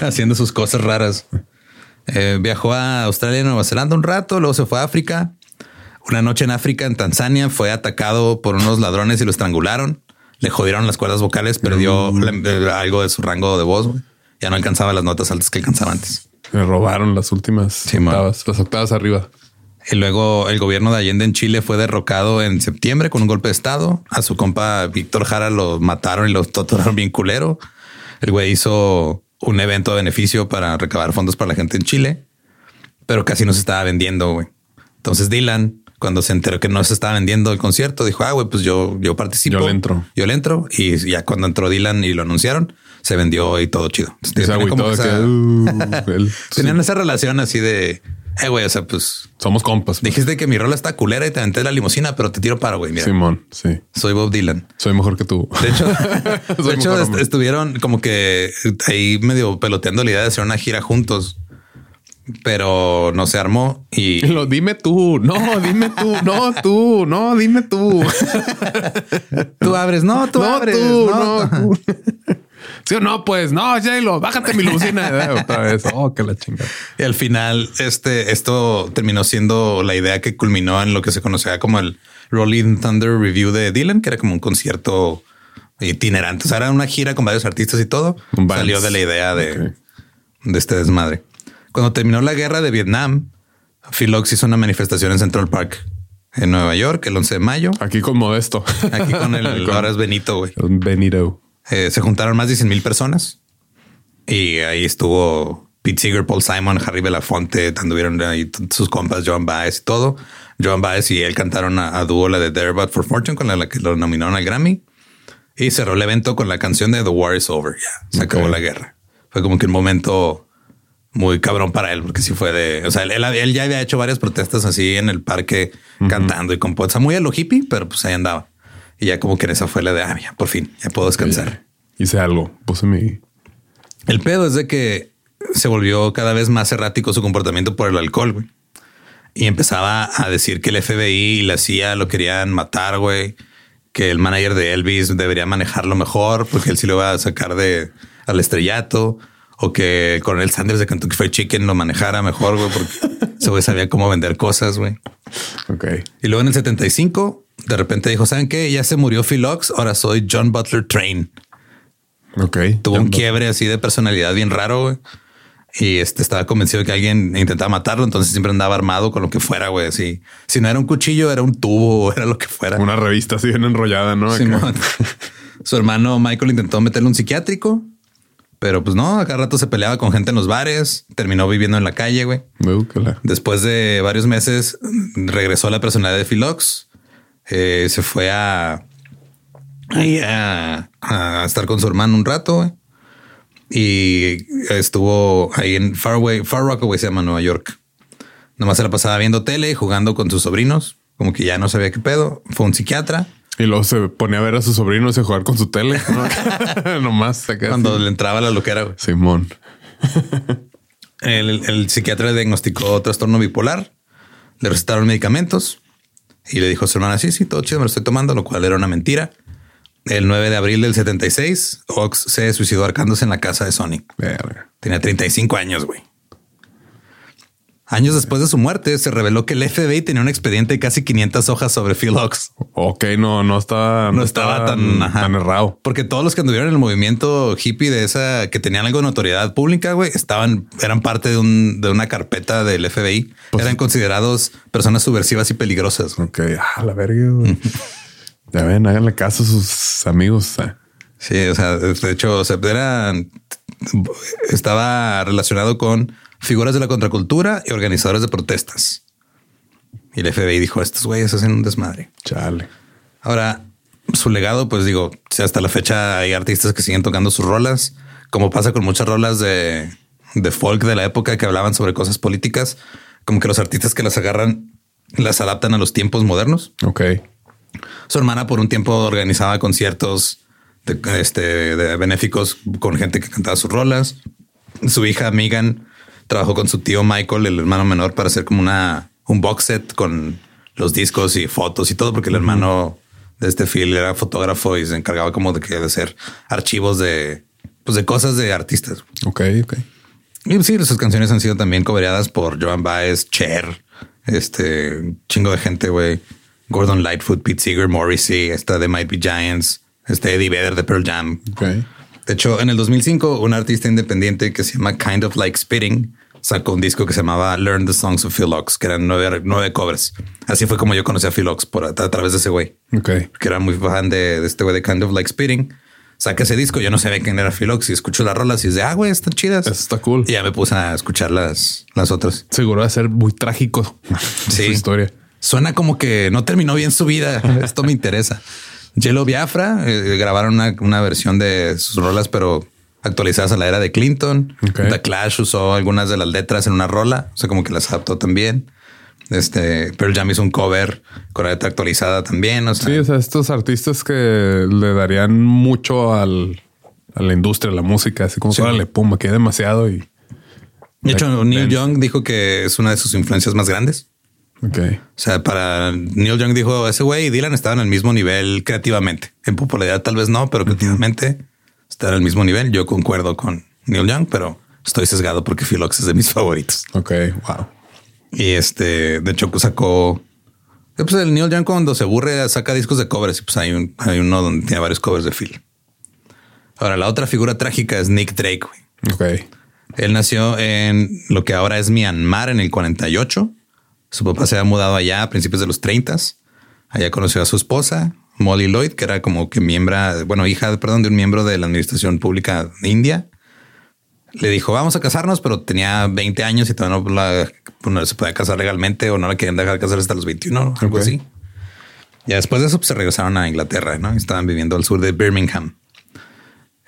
haciendo sus cosas raras. Eh, viajó a Australia y Nueva Zelanda un rato, luego se fue a África. Una noche en África, en Tanzania, fue atacado por unos ladrones y lo estrangularon. Le jodieron las cuerdas vocales, perdió eh, algo de su rango de voz. Ya no alcanzaba las notas altas que alcanzaba antes. Le robaron las últimas Sí, octavas, las octavas arriba. Y luego el gobierno de Allende en Chile fue derrocado en septiembre con un golpe de estado. A su compa Víctor Jara lo mataron y lo torturaron bien culero. El güey hizo un evento de beneficio para recabar fondos para la gente en Chile, pero casi no se estaba vendiendo. güey. Entonces Dylan, cuando se enteró que no se estaba vendiendo el concierto, dijo, ah, güey, pues yo, yo participo. Yo le entro. Yo le entro. Y ya cuando entró Dylan y lo anunciaron, se vendió y todo chido. Como esa- que, uh, tenían esa relación así de, eh, güey, o sea, pues somos compas. pues. Dijiste que mi rola está culera y te aventé la limusina, pero te tiro para, güey. Mira, Simón, sí. soy Bob Dylan. Soy mejor que tú. De hecho, de hecho mejor est- hombre. estuvieron como que ahí medio peloteando la idea de hacer una gira juntos, pero no se armó y Lo, dime tú, no, dime tú, no, tú, no, dime tú. tú abres, no, tú no, abres, tú, no. no, tú. Sí o no, pues no, J-Lo, bájate mi limusina Eh, otra vez. Oh, que la chingada. Y al final, este, esto terminó siendo la idea que culminó en lo que se conocía como el Rolling Thunder Review de Dylan, que era como un concierto itinerante. O sea, era una gira con varios artistas y todo. Salió de la idea de, de este desmadre. Cuando terminó la guerra de Vietnam, Phil Ox hizo una manifestación en Central Park, en Nueva York, el 11 de mayo. Aquí con Modesto. Aquí con el, Con ahora es Benito, güey. Benito. Eh, se juntaron más de 100 mil personas y ahí estuvo Pete Seeger, Paul Simon, Harry Belafonte, anduvieron ahí sus compas, Joan Baez y todo. Joan Baez y él cantaron a, a dúo la de There But for Fortune con la, la que lo nominaron al Grammy. Y cerró el evento con la canción de The War is Over. Ya se acabó la guerra. Fue como que un momento muy cabrón para él, porque sí fue de, o sea, él, él ya había hecho varias protestas así en el parque cantando y con pots, muy a lo hippie, pero pues ahí andaba. Y ya como que en esa fue la de, ah, ya, por fin, ya puedo descansar. Hice algo. Puse mi. El pedo es de que se volvió cada vez más errático su comportamiento por el alcohol, güey. Y empezaba a decir que el FBI y la CIA lo querían matar, güey. Que el manager de Elvis debería manejarlo mejor porque él sí lo va a sacar de al estrellato. O que el coronel Sanders de Kentucky Fried Chicken lo manejara mejor, güey, porque ese güey sabía cómo vender cosas, güey. Ok. Y luego en el 75, de repente dijo, ¿saben qué? Ya se murió Phil Ox, ahora soy John Butler Train. Ok. Tuvo un quiebre así de personalidad bien raro, güey. Y este estaba convencido de que alguien intentaba matarlo, entonces siempre andaba armado con lo que fuera, güey. Así, si no era un cuchillo, era un tubo, era lo que fuera. Una revista así bien enrollada, ¿no? Simón. Su hermano Michael intentó meterle un psiquiátrico, pero pues no, cada rato se peleaba con gente en los bares, terminó viviendo en la calle, güey. Después de varios meses, regresó a la personalidad de Philox. Eh, se fue a, a, a estar con su hermano un rato. güey. Y estuvo ahí en Farway, Far Rockaway se llama Nueva York. Nomás se la pasaba viendo tele y jugando con sus sobrinos. Como que ya no sabía qué pedo. Fue un psiquiatra. Y luego se ponía a ver a sus sobrinos y a jugar con su tele. ¿no? Nomás. Cuando así. le entraba la loquera. güey. Simón. El, el psiquiatra le diagnosticó trastorno bipolar, le recetaron medicamentos y le dijo a su hermana, sí, sí, todo chido, me lo estoy tomando, lo cual era una mentira. El 9 de abril del 76, Ox se suicidó arcándose en la casa de Sonic. Verga. Tenía 35 años, güey. Años después de su muerte, se reveló que el FBI tenía un expediente de casi 500 hojas sobre Phil Ox. Ok, no, no estaba, No estaba tan, ajá. tan errado. Porque todos los que anduvieron en el movimiento hippie de esa que tenían algo de notoriedad pública, güey, estaban, eran parte de, un, de una carpeta del FBI. Pues- eran considerados personas subversivas y peligrosas. güey. Ok, ah, la verga. güey. ya ven, háganle caso a sus amigos. eh. Sí, o sea, de hecho, o sea, eran, estaba relacionado con figuras de la contracultura y organizadores de protestas. Y el FBI dijo, estos güeyes hacen un desmadre. Chale. Ahora, su legado, pues digo, si hasta la fecha hay artistas que siguen tocando sus rolas, como pasa con muchas rolas de, de folk de la época que hablaban sobre cosas políticas, como que los artistas que las agarran las adaptan a los tiempos modernos. Ok. Su hermana por un tiempo organizaba conciertos de, este, de benéficos con gente que cantaba sus rolas. Su hija Megan trabajó con su tío Michael, el hermano menor, para hacer como una un box set con los discos y fotos y todo, porque el hermano de este Phil era fotógrafo y se encargaba como de, que, de hacer archivos de, pues de cosas de artistas. Ok, ok. Y sí, sus canciones han sido también cobereadas por Joan Baez, Cher, este un chingo de gente, güey. Gordon Lightfoot, Pete Seeger, Morrissey, esta de Might Be Giants, este Eddie Vedder de Pearl Jam. Ok. De hecho, en el 2005, un artista independiente que se llama Kind of Like Spitting sacó un disco que se llamaba Learn the Songs of Phil Ox, que eran nueve, nueve covers. Así fue como yo conocí a Phil Ox por a, a través de ese güey, Ok. que era muy fan de, de este güey de Kind of Like Spitting. Saca ese disco, yo no sabía quién era Phil Ox y escucho las rolas y de, ah, güey, están chidas. Eso está cool. Y ya me puse a escuchar las, las otras. Seguro va a ser muy trágico Sí. su historia. Suena como que no terminó bien su vida. Esto me interesa. Yellow Biafra eh, grabaron una, una versión de sus rolas, pero actualizadas a la era de Clinton. The Clash usó algunas de las letras en una rola, o sea, como que las adaptó también. Este Pearl Jam hizo un cover con la letra actualizada también. O sea, Sí, o sea, estos artistas que le darían mucho al, a la industria, a la música, así como Sí. que le pum, que demasiado y de hecho, Neil. Young dijo que es una de sus influencias más grandes. ok. O sea, para Neil Young dijo ese güey y Dylan estaban al mismo nivel creativamente. En popularidad tal vez no, pero creativamente están al mismo nivel. Yo concuerdo con Neil Young, pero estoy sesgado porque Phil Ox es de mis favoritos. Ok, wow. Y este, de hecho, sacó. eh, Pues el Neil Young cuando se aburre saca discos de covers y pues hay, un, hay uno donde tiene varios covers de Phil. Ahora, la otra figura trágica es Nick Drake. güey. Ok. Él nació en lo que ahora es Myanmar en el 48. Su papá se había mudado allá a principios de los 30. Allá conoció a su esposa, Molly Lloyd, que era como que miembro, bueno, hija, perdón, de un miembro de la administración pública de India. Le dijo, vamos a casarnos, pero tenía 20 años y todavía no, la- no se podía casar legalmente o no la querían dejar casar hasta los 21, algo así. Ya después de eso pues, se regresaron a Inglaterra, ¿no? Estaban viviendo al sur de Birmingham.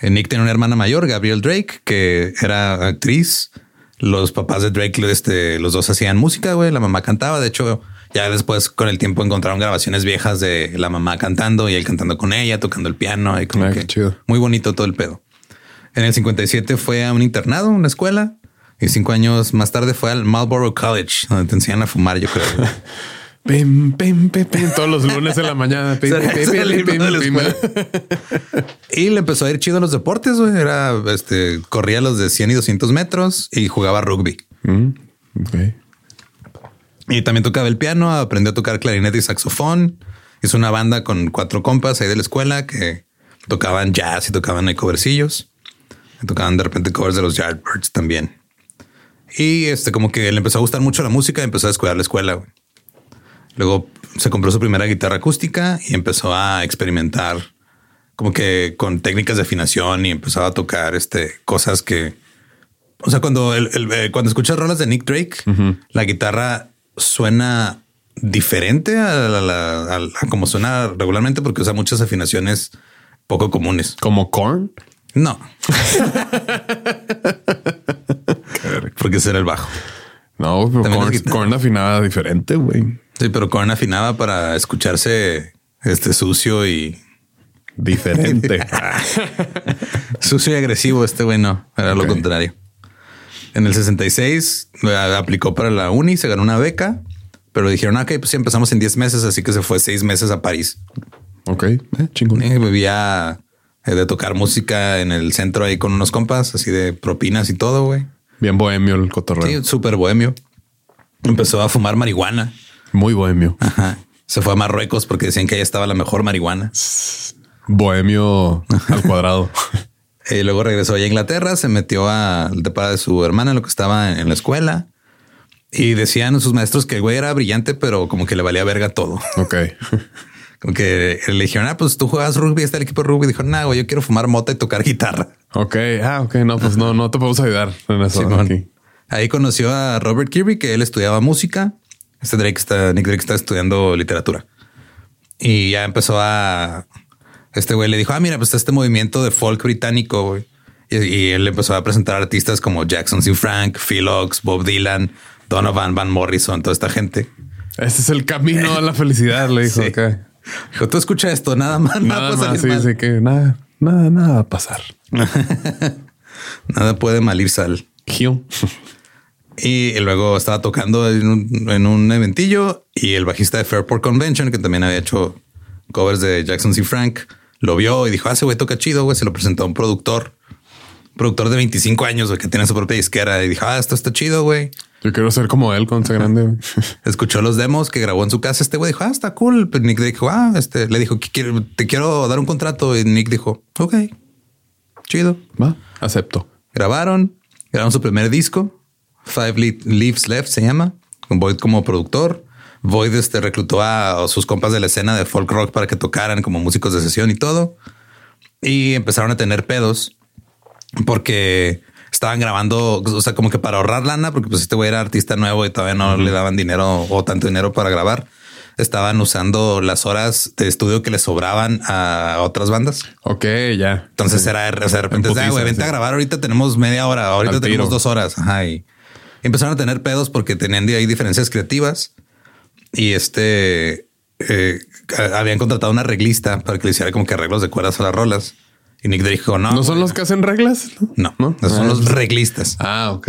Eh, Nick tenía una hermana mayor, Gabriel Drake, que era actriz. Los papás de Drake, este, los dos hacían música, güey. La mamá cantaba. De hecho, ya después con el tiempo encontraron grabaciones viejas de la mamá cantando y él cantando con ella, tocando el piano y como Ah, que chido. muy bonito todo el pedo. En el 57 fue a un internado, una escuela, y cinco años más tarde fue al Marlborough College, donde te enseñan a fumar, yo creo. Pim, pim, pim, pim, todos los lunes en la mañana. Y le empezó a ir chido en los deportes, güey. Era, este, corría los de 100 y 200 metros y jugaba rugby. Mm. Y también tocaba el piano, aprendió a tocar clarinete y saxofón. Hizo una banda con cuatro compas ahí de la escuela que tocaban jazz y tocaban ahí covercillos. Tocaban de repente covers de los Yardbirds también. Y este, como que le empezó a gustar mucho la música y empezó a descuidar la escuela. güey. Luego se compró su primera guitarra acústica y empezó a experimentar como que con técnicas de afinación y empezó a tocar este cosas que, o sea, cuando el, el- eh, cuando escuchas rolas de Nick Drake, la guitarra suena diferente a, la- la- a- a como suena regularmente porque usa muchas afinaciones poco comunes. Como corn. No, porque ese era el bajo. No, pero corn, corn afinada diferente, güey. Sí, pero Korn afinaba para escucharse este sucio y Diferente. sucio y agresivo. Este güey no, era lo contrario. En el 66 eh, aplicó para la uni, se ganó una beca, pero dijeron, ok, pues sí, empezamos en 10 meses, así que se fue seis meses a París. ok, eh, chingón. Eh, vivía eh, de tocar música en el centro ahí con unos compas, así de propinas y todo, güey. Bien bohemio el cotorreo. Sí, súper bohemio. Empezó a fumar marihuana. Muy bohemio. Ajá. Se fue a Marruecos porque decían que ahí estaba la mejor marihuana. Bohemio al cuadrado. Y luego regresó allá a Inglaterra, se metió al depa de su hermana, lo que estaba en, la escuela. Y decían sus maestros que el güey era brillante, pero como que le valía verga todo. ok. Como que le dijeron, ah, pues tú juegas rugby, está el equipo de rugby. Dijo, no, güey, yo quiero fumar mota y tocar guitarra. Ok. Ah, ok. No, pues no, no te podemos ayudar en eso. Aquí. Ahí conoció a Robert Kirby, que él estudiaba música. Este Drake está, Nick Drake está estudiando literatura. Y ya empezó a... Este güey le dijo, ah, mira, pues está este movimiento de folk británico, güey. Y, y él empezó a presentar artistas como Jackson C. Frank, Phil Oaks, Bob Dylan, Donovan, Van Morrison, toda esta gente. Este es el camino a la felicidad, le dijo Sí. Dijo, tú escucha esto, nada más, nada, Nada más, sí, salir mal. sí, que nada, nada, nada va a pasar. Nada puede mal ir sal. Y luego estaba tocando en un, en un eventillo y el bajista de Fairport Convention, que también había hecho covers de Jackson C. Frank, lo vio y dijo, ah, ese güey toca chido, güey. Se lo presentó a un productor, productor de 25 años, güey, que tiene su propia disquera y dijo, ah, esto está chido, güey. Yo quiero ser como él con ese grande. Escuchó los demos que grabó en su casa. Este güey dijo, ah, está cool. Pero Nick dijo, ah, este le dijo te quiero dar un contrato. Y Nick dijo, ok, chido. Va, acepto. Grabaron, grabaron su primer disco, Five Le- Leaves Left se llama, con Boyd como productor. Boyd este, reclutó a sus compas de la escena de folk rock para que tocaran como músicos de sesión y todo. Y empezaron a tener pedos porque estaban grabando, o sea, como que para ahorrar lana, porque pues este güey era artista nuevo y todavía no le daban dinero o tanto dinero para grabar. Estaban usando las horas de estudio que le sobraban a otras bandas. Ok, ya. Entonces era, o sea, de repente, de, "Ah, güey, putiza, vente sí. a grabar. Ahorita tenemos media hora, ahorita tenemos dos horas. Ajá. Y empezaron a tener pedos porque tenían de ahí diferencias creativas y este eh, habían contratado una arreglista para que le hiciera como que arreglos de cuerdas a las rolas. Y Nick dijo, no, ¿No son los que hacen reglas? no, ¿No? son Ah, los reglistas. Ah, ok.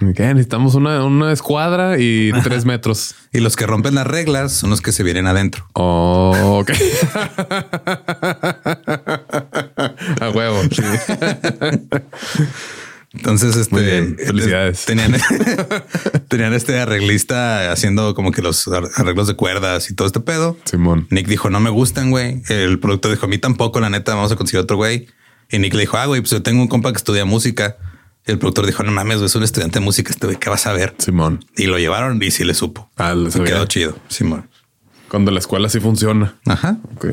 Necesitamos una, una escuadra y tres metros. Y los que rompen las reglas son los que se vienen adentro. Oh, ok. A huevo. Entonces, este Muy bien, felicidades. Tenían, tenían este arreglista haciendo como que los ar- arreglos de cuerdas y todo este pedo. Simón. Nick dijo, no me gustan, güey. El productor dijo, a mí tampoco, la neta, vamos a conseguir otro güey. Y Nick le dijo, ah, güey, pues yo tengo un compa que estudia música. Y el productor dijo, no mames, es un estudiante de música, este güey, ¿qué vas a ver? Simón. Y lo llevaron y sí le supo. Ah, le quedó chido, Simón. Cuando la escuela sí funciona. Ajá. Ok.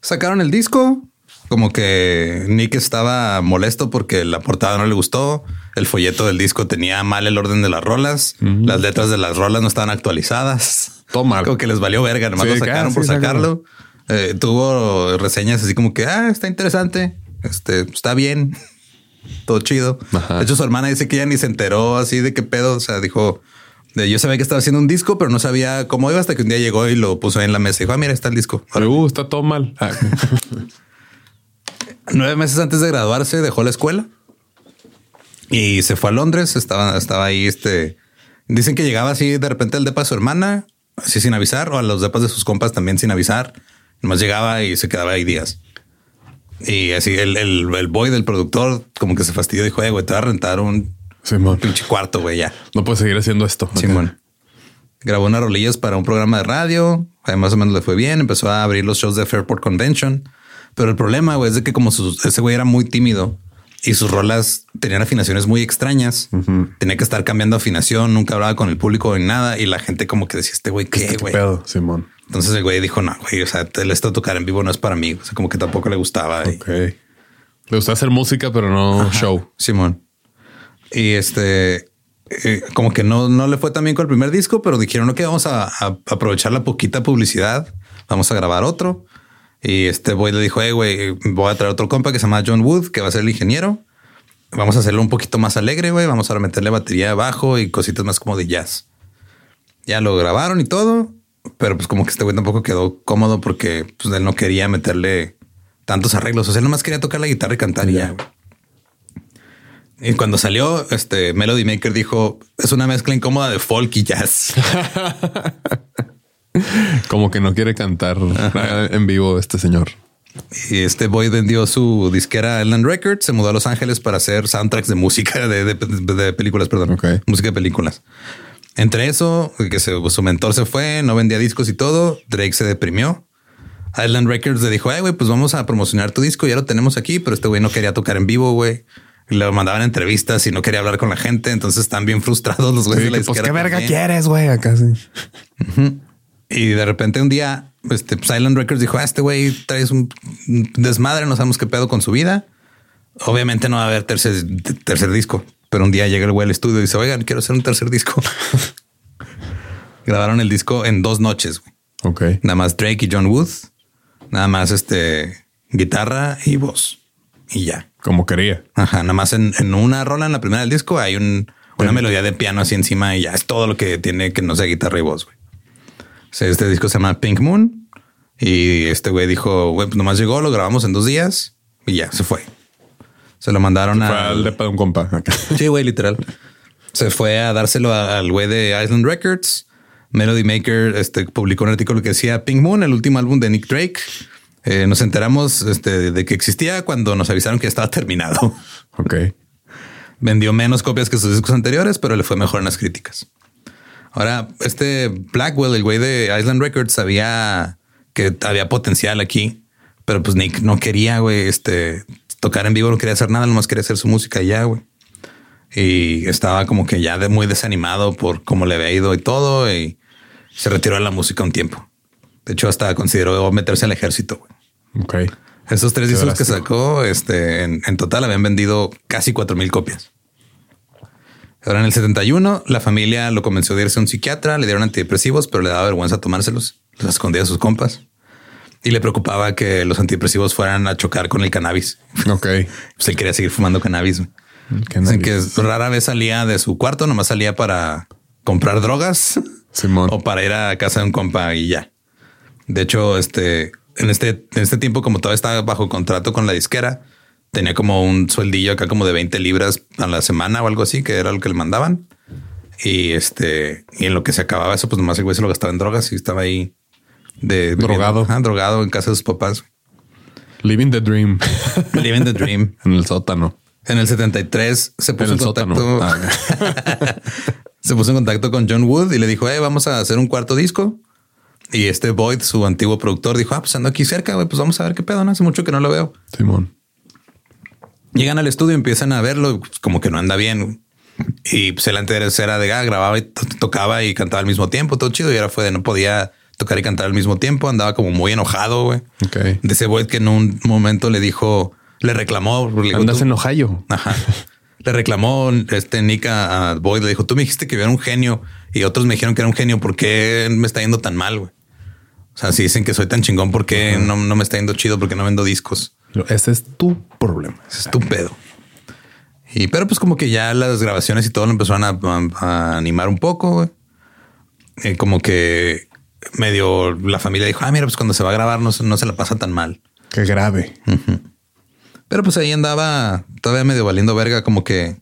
Sacaron el disco. Como que Nick estaba molesto porque la portada no le gustó. El folleto del disco tenía mal el orden de las rolas. Las letras de las rolas no estaban actualizadas. Todo mal. Como que les valió verga, nomás Sí, lo sacaron ah, por sacarlo. Eh, tuvo reseñas así como que, ah, está interesante, este, está bien, todo chido. Ajá. De hecho, su hermana dice que ella ni se enteró así de qué pedo. O sea, dijo, de, yo sabía que estaba haciendo un disco, pero no sabía cómo iba hasta que un día llegó y lo puso ahí en la mesa y dijo, ah, mira, está el disco. Uh, está todo mal. Nueve meses antes de graduarse dejó la escuela y se fue a Londres. Estaba, estaba ahí, este, dicen que llegaba así de repente al depa de su hermana, así sin avisar, o a los depas de sus compas también sin avisar. Nomás llegaba y se quedaba ahí días. Y así el, el, el boy del productor como que se fastidió, dijo, eh, güey, te voy a rentar un Simón. pinche cuarto, güey, ya. No puedes seguir haciendo esto. Simón. Grabó unas rolillas para un programa de radio. Ahí más o menos le fue bien. Empezó a abrir los shows de Fairport Convention. Pero el problema güey, es de que como su- ese güey era muy tímido y sus rolas tenían afinaciones muy extrañas, tenía que estar cambiando afinación, nunca hablaba con el público ni nada. Y la gente como que decía, este güey, ¿qué, ¿Qué güey? pedo, Simón? Entonces el güey dijo, no, güey, o sea, el esto de tocar en vivo no es para mí. O sea, como que tampoco le gustaba. Y- Ok. Le gusta hacer música, pero no show. Simón. Y este, eh, como que no, no le fue tan bien con el primer disco, pero dijeron, ok, vamos a, a aprovechar la poquita publicidad, vamos a grabar otro. Y este boy le dijo, hey, güey, voy a traer otro compa que se llama John Wood, que va a ser el ingeniero. Vamos a hacerlo un poquito más alegre, güey. Vamos a meterle batería abajo y cositas más como de jazz. Ya lo grabaron y todo, pero pues como que este güey tampoco quedó cómodo porque pues, él no quería meterle tantos arreglos. O sea, él nomás quería tocar la guitarra y cantar y ya, güey. Y cuando salió, este Melody Maker dijo es una mezcla incómoda de folk y jazz. Como que no quiere cantar en vivo este señor. y este boy vendió su disquera a Island Records, se mudó a Los Ángeles para hacer soundtracks de música de, de- de películas, perdón, música de películas. Entre eso, que se- su mentor se fue, no vendía discos y todo, Drake se deprimió. Island Records le dijo, ay, güey, pues vamos a promocionar tu disco, ya lo tenemos aquí, pero este güey no quería tocar en vivo, güey. Le mandaban entrevistas y no quería hablar con la gente, entonces están bien frustrados los güeyes Sí, de la pues qué verga también. quieres, güey. Acá sí. Y de repente un día, este Silent Records dijo: "Ah, Este güey traes un desmadre, no sabemos qué pedo con su vida. Obviamente no va a haber tercer, tercer disco, pero un día llega el güey al estudio y dice: Oigan, quiero hacer un tercer disco. Grabaron el disco en dos noches, güey. Ok. Nada más Drake y John Wood, nada más este guitarra y voz y ya. Como quería. Ajá, nada más en, en una rola en la primera del disco hay un, una melodía de piano así encima y ya es todo lo que tiene que no sea guitarra y voz. güey. Sea, este disco se llama Pink Moon y este güey dijo, güey, pues nomás llegó, lo grabamos en dos días y ya se fue. Se lo mandaron Fue a... al depa de un compa. Sí, güey, literal. Se fue a dárselo al güey de Island Records. Melody Maker este, publicó un artículo que decía Pink Moon, el último álbum de Nick Drake. Eh, nos enteramos este, de que existía cuando nos avisaron que estaba terminado. Ok. Vendió menos copias que sus discos anteriores, pero le fue mejor en las críticas. Ahora, este Blackwell, el güey de Island Records, sabía que había potencial aquí, pero pues Nick no quería, güey, este, tocar en vivo, no quería hacer nada, nomás quería hacer su música y ya, güey. Y estaba como que ya de muy desanimado por cómo le había ido y todo, y se retiró de la música un tiempo. De hecho, hasta consideró meterse al ejército, güey. Ok. Esos tres discos que sacó, este, en, en total habían vendido casi cuatro mil copias. Ahora en el 71, la familia lo convenció de irse a un psiquiatra, le dieron antidepresivos, pero le daba vergüenza tomárselos, los escondía a sus compas. Y le preocupaba que los antidepresivos fueran a chocar con el cannabis. Ok. Pues él quería seguir fumando cannabis. Dicen que rara vez salía de su cuarto, nomás salía para comprar drogas Simón. o para ir a casa de un compa y ya. De hecho, este en este, en este tiempo, como todavía estaba bajo contrato con la disquera, tenía como un sueldillo acá como de 20 libras a la semana o algo así, que era lo que le mandaban. Y este, y en lo que se acababa eso, pues nomás el güey se lo gastaba en drogas y estaba ahí de Drogado. Drogado en casa de sus papás. Living the dream Living the dream. en el sótano. En el 73 se puso en, el contacto. Ah, se puso en contacto con John Wood y le dijo, eh, vamos a hacer un cuarto disco. Y este Boyd, su antiguo productor, dijo, ah, pues ando aquí cerca, güey, pues vamos a ver qué pedo, no hace mucho que no lo veo. Simón. Llegan al estudio, empiezan a verlo, pues, como que no anda bien. Y pues él antes era de, ah, grababa y to- tocaba y cantaba al mismo tiempo, todo chido. Y ahora fue de no podía tocar y cantar al mismo tiempo, andaba como muy enojado, güey. Ok. De ese Boyd que en un momento le dijo, le reclamó. le dijo, Andas "Tú- en Ohio. Ajá. le reclamó este Nick a, Boyd. Le dijo, tú me dijiste que yo era un genio y otros me dijeron que era un genio. ¿Por qué me está yendo tan mal, güey? O sea, si dicen que soy tan chingón, ¿por qué no, no, me está yendo chido? Porque no vendo discos. Ese es tu problema. Ese es tu pedo. Y pero pues como que ya las grabaciones y todo lo empezaron a, animar un poco. Eh, como que medio la familia dijo, ah, mira, pues cuando se va a grabar no, no se la pasa tan mal. Qué grave. Pero pues ahí andaba todavía medio valiendo verga, como que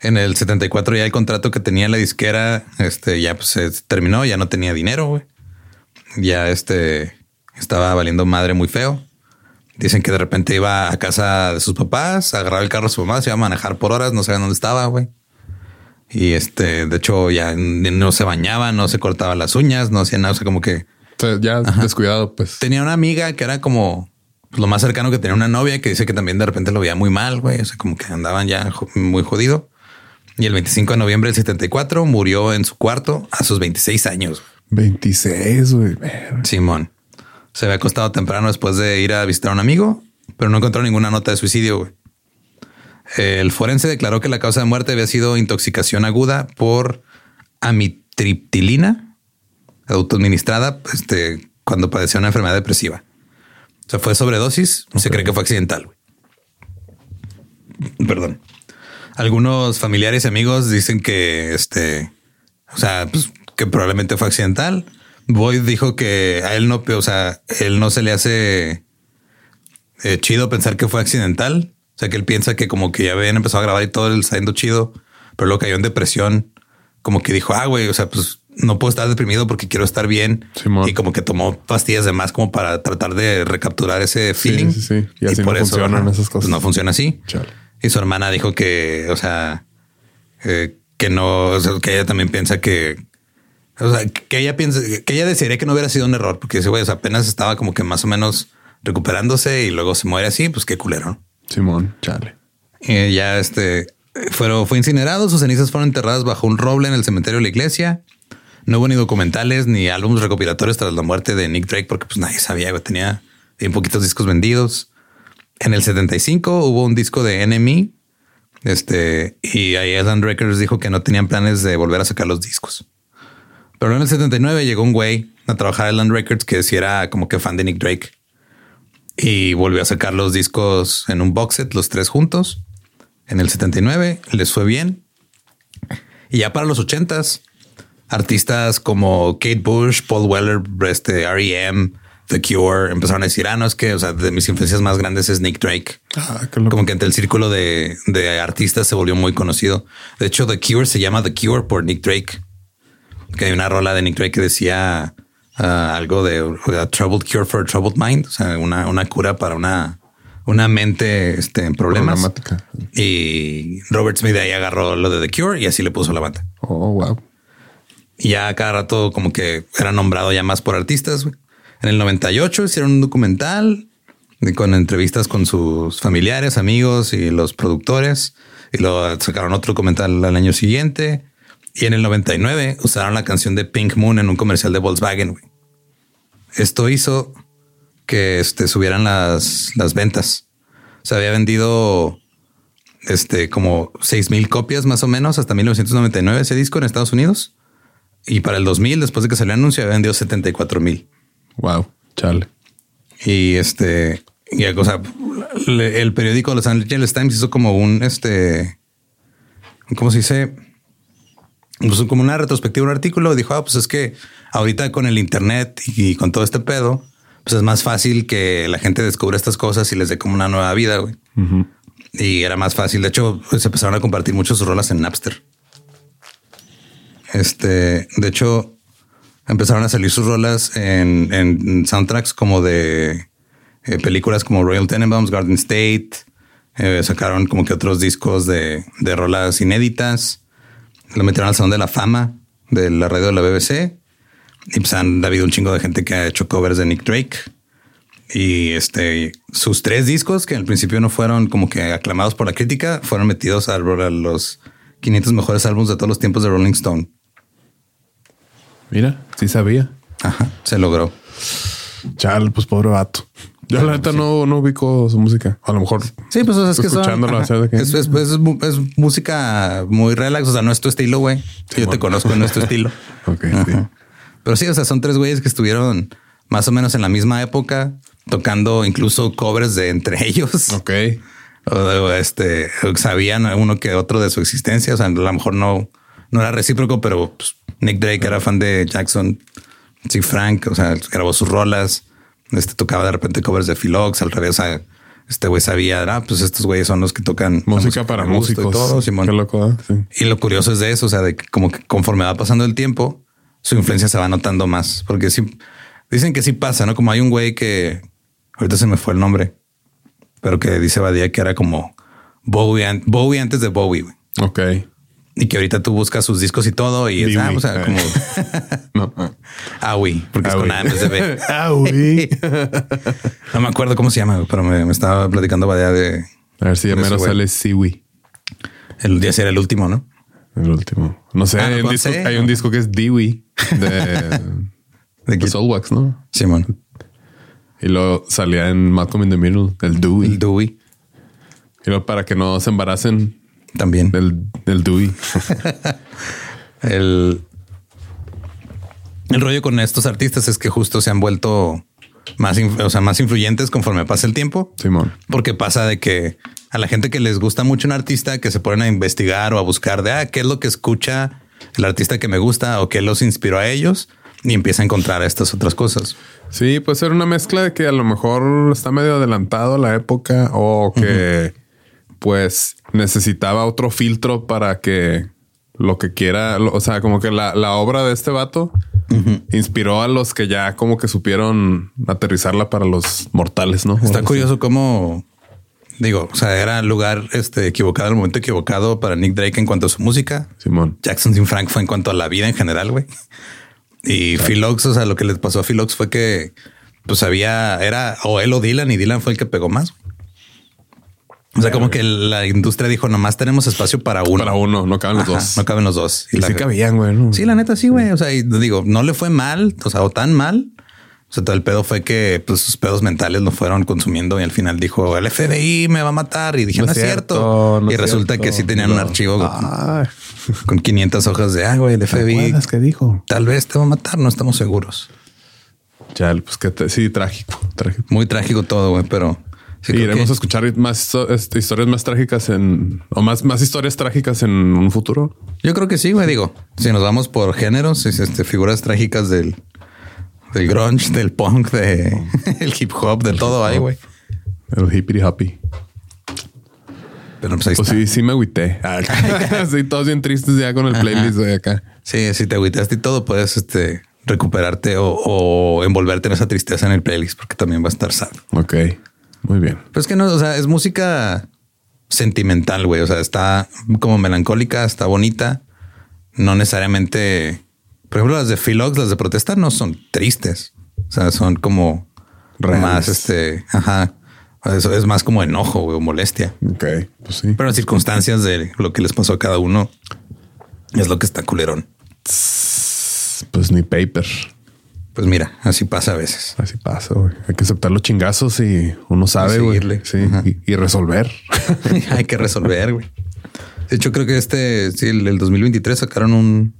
en el 74 ya el contrato que tenía la disquera, este ya pues se terminó, ya no tenía dinero, güey. Ya este estaba valiendo madre muy feo. Dicen que de repente iba a casa de sus papás, agarraba el carro de su mamá, se iba a manejar por horas, no sabía dónde estaba, güey. Y este, de hecho, ya no se bañaba, no se cortaba las uñas, no hacía nada, o sea, como que... ya descuidado, pues. Tenía una amiga que era como lo más cercano que tenía una novia que dice que también de repente lo veía muy mal, güey. O sea, como que andaban ya muy jodido. Y el 25 de noviembre del 74 murió en su cuarto a sus 26 años. 26, güey. Simón. Se había acostado temprano después de ir a visitar a un amigo, pero no encontró ninguna nota de suicidio, güey. El forense declaró que la causa de muerte había sido intoxicación aguda por amitriptilina autoadministrada este, cuando padeció una enfermedad depresiva. O sea, fue sobredosis. Se cree que fue accidental. Perdón. Algunos familiares y amigos dicen que este, o sea, pues, que probablemente fue accidental. Boyd dijo que a él no, o sea, él no se le hace eh, chido pensar que fue accidental. O sea, que él piensa que como que ya habían empezado a grabar y todo el saliendo chido, pero luego cayó en depresión. Como que dijo, ah, güey, o sea, pues no puedo estar deprimido porque quiero estar bien. Y como que tomó pastillas de más como para tratar de recapturar ese feeling. Y, así por no eso funcionan esas cosas. Pues no funciona así. Y su hermana dijo que, o sea, eh, que no, que ella también piensa que, o sea, que ella piensa, que ella desearía que no hubiera sido un error, porque ese güey apenas estaba como que más o menos recuperándose y luego se muere así, pues qué culero. Simón, chale. Y ya este, fueron, fue incinerado, sus cenizas fueron enterradas bajo un roble en el cementerio de la iglesia. No hubo ni documentales ni álbumes recopilatorios tras la muerte de Nick Drake porque pues nadie sabía, tenía bien poquitos discos vendidos. En el 75 hubo un disco de Enemy. Este, y ahí Island Records dijo que no tenían planes de volver a sacar los discos. Pero en el 79 llegó un güey a trabajar a Island Records que si era como que fan de Nick Drake y volvió a sacar los discos en un box set, los tres juntos. En el 79 les fue bien. Y ya para los 80s artistas como Kate Bush, Paul Weller, este, R.E.M., The Cure empezaron a decir, ah, no, es que, o sea, de mis influencias más grandes es Nick Drake. Ah, como que entre el círculo de, artistas se volvió muy conocido. De hecho, The Cure se llama The Cure por Nick Drake. Que hay una rola de Nick Drake que decía ah, algo de a troubled cure for a troubled mind, o sea, una, una cura para una, una mente este, en problemas. Y Robert Smith ahí agarró lo de The Cure y así le puso la banda. Oh, wow. Y ya cada rato como que era nombrado ya más por artistas. En el 98 hicieron un documental con entrevistas con sus familiares, amigos y los productores. Y luego sacaron otro documental al año siguiente. Y en el 99 usaron la canción de Pink Moon en un comercial de Volkswagen. Esto hizo que este, subieran las, las ventas. Se había vendido este, como 6 mil copias más o menos hasta 1999 ese disco en Estados Unidos. Y para el 2000, después de que salió el anuncio, había vendido 74 mil. Wow, chale. Y este, y, o sea, el periódico Los Angeles Times hizo como un, este, ¿cómo se dice? Pues como una retrospectiva, un artículo. Dijo, ah, pues es que ahorita con el Internet y con todo este pedo, pues es más fácil que la gente descubra estas cosas y les dé como una nueva vida, güey. Y era más fácil. De hecho, se empezaron a compartir muchas rolas en Napster. Este, de hecho, empezaron a salir sus rolas en, soundtracks como de eh, películas como Royal Tenenbaums, Garden State. Eh, sacaron como que otros discos de, de rolas inéditas. Lo metieron al Salón de la Fama de la radio de la BBC. Y pues han habido un chingo de gente que ha hecho covers de Nick Drake. Y este, sus tres discos, que al principio no fueron como que aclamados por la crítica, fueron metidos a los 500 mejores álbumes de todos los tiempos de Rolling Stone. Mira, sí sabía. Ajá, se logró. Chal, pues pobre vato. Yo la neta no, no ubico su música. A lo mejor. Sí, pues o sea, es que son- que- es, es- es mu- es música muy relax. O sea, no es tu estilo, güey. Yo te conozco, no es tu estilo. Ok, sí. Pero sí, o sea, son tres güeyes que estuvieron más o menos en la misma época, tocando incluso covers de entre ellos. Ok. O, o, este sabían uno que otro de su existencia. O sea, a lo mejor no, no era recíproco, pero pues, Nick Drake era fan de Jackson. Sí, Frank, o sea, grabó sus rolas. Este tocaba de repente covers de Philox. Al revés, este güey sabía, ah, pues estos güeyes son los que tocan Música para gusta y músicos. todo, Simón. Qué loco. ¿eh? Sí. Y lo curioso es de eso, o sea, de que como que conforme va pasando el tiempo, su influencia se va notando más, porque sí, dicen que sí pasa, ¿no? Como hay un güey que, ahorita se me fue el nombre, pero que dice Badía que era como Bowie, Bowie antes de Bowie, güey. Ok. Y que ahorita tú buscas sus discos y todo y es, ah, Bowie. o sea, como No. ah. Awi, porque es Awi. con A vez de B. Ah, güey. No me acuerdo cómo se llama, pero me, me estaba platicando Badía de A ver si ya mero sale Siwi. el día ser el último, ¿no? El último. No sé, Ah, no hay, un disco, sé. hay un disco que es Dewey de, De de Soulwax, ¿no? Simón, Y luego salía en Malcolm in the Middle, el Dewey. el Dewey Y luego para que no se embaracen también. del, del Dewey. El, el rollo con estos artistas es que justo se han vuelto más, o sea, más influyentes conforme pasa el tiempo. Simón. Porque pasa de que a la gente que les gusta mucho un artista que se ponen a investigar o a buscar de ah, qué es lo que escucha el artista que me gusta o qué los inspiró a ellos y empieza a encontrar estas otras cosas. Sí, puede ser una mezcla de que a lo mejor está medio adelantado a la época o que pues necesitaba otro filtro para que lo que quiera, lo- o sea, como que la, la obra de este vato inspiró a los que ya como que supieron aterrizarla para los mortales, ¿no? Está curioso cómo digo, o sea, era el lugar este, equivocado, el momento equivocado para Nick Drake en cuanto a su música. Simón. Jackson Sin Frank fue en cuanto a la vida en general, güey. Y Philox, o sea, lo que les pasó a Philox fue que pues había, era o él o Dylan y Dylan fue el que pegó más. O sea, como que la industria dijo nomás tenemos espacio para uno. Para uno, no caben los Ajá, dos. No caben los dos. y la- sí cabían, güey. ¿no? Sí, la neta, sí, güey. O sea, y digo, no le fue mal, o sea, o tan mal. O sea, todo el pedo fue que pues, sus pedos mentales lo fueron consumiendo y al final dijo el FBI me va a matar. Y dije, no, es cierto. no y es resulta cierto. que sí tenían un archivo Ah, con 500 hojas de, ah, güey, el ¿te FBI qué dijo? tal vez te va a matar, no estamos seguros. Ya, pues que te- sí, trágico, trágico. Muy trágico todo, güey, pero sí iremos que- a escuchar más este, historias más trágicas en o más, más historias trágicas en un futuro. Yo creo que sí, güey. Digo, si nos vamos por géneros, es, este, figuras trágicas del, del grunge, del punk, de el hip hop, de todo hay, güey. El hippity happy. Pero pues ahí Pues está. sí, sí me agüité. sí, todos bien tristes ya con el playlist de acá. Sí, si te agüitaste y todo, puedes este, recuperarte o, o envolverte en esa tristeza en el playlist, porque también va a estar sad. Ok, muy bien. Pero es que no, o sea, es música sentimental, güey. O sea, está como melancólica, está bonita. No necesariamente. Por ejemplo, las de Philox, las de protesta, no son tristes. O sea, son como Reales. más este. Ajá. Eso es más como enojo o molestia. Ok, pues sí. Pero las circunstancias de lo que les pasó a cada uno es lo que está culerón. Pues ni paper. Pues mira, así pasa a veces. Así pasa, güey. Hay que aceptar los chingazos y uno sabe, güey. Sí, y, y resolver. Hay que resolver, güey. De hecho, creo que este, sí, el, el 2023 sacaron un,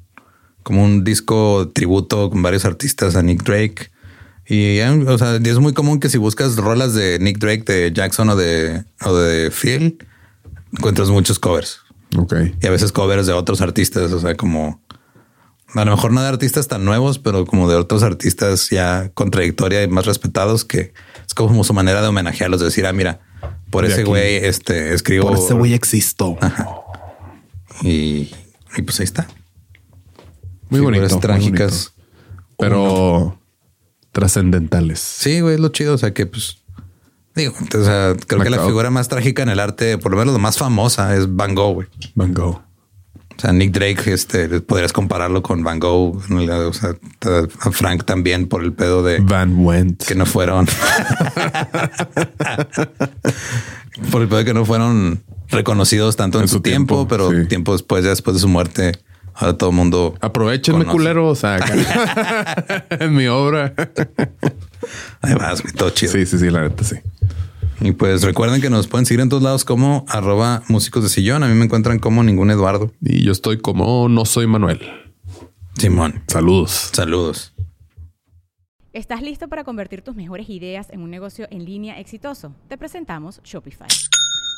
como un disco tributo con varios artistas a Nick Drake. Y, o sea, es muy común que si buscas rolas de Nick Drake, de Jackson o de, o de Phil, encuentras muchos covers. ok. Y a veces covers de otros artistas, o sea, como a lo mejor no de artistas tan nuevos, pero como de otros artistas ya con trayectoria y más respetados, que es como su manera de homenajearlos, de decir, ah, mira, por De ese aquí. güey este, escribo. Por ese güey existo. Y, y pues ahí está. Muy Figuras bonito. muy trágicas. bonito. Pero trascendentales. Sí, güey, es lo chido. O sea que, pues, digo, o sea, creo que la figura más trágica en el arte, por lo menos la más famosa, es Van Gogh, güey. Van Gogh. Sea, Nick Drake, este, podrías compararlo con Van Gogh, o sea, a Frank también por el pedo de Van Went. que no fueron. por el pedo de que no fueron reconocidos tanto en, En su su tiempo, tiempo, pero sí. tiempo después, ya después de su muerte, Ahora todo el mundo. Aprovechenme, conoce. culero. O sea, en mi obra. Vas, güey, todo chido. Sí, sí, sí, la neta, sí. Y pues recuerden que nos pueden seguir en todos lados como arroba músicos de sillón. A mí me encuentran como ningún Eduardo. Y yo estoy como no soy Manuel. Simón. Saludos. Saludos. ¿Estás listo para convertir tus mejores ideas en un negocio en línea exitoso? Te presentamos Shopify.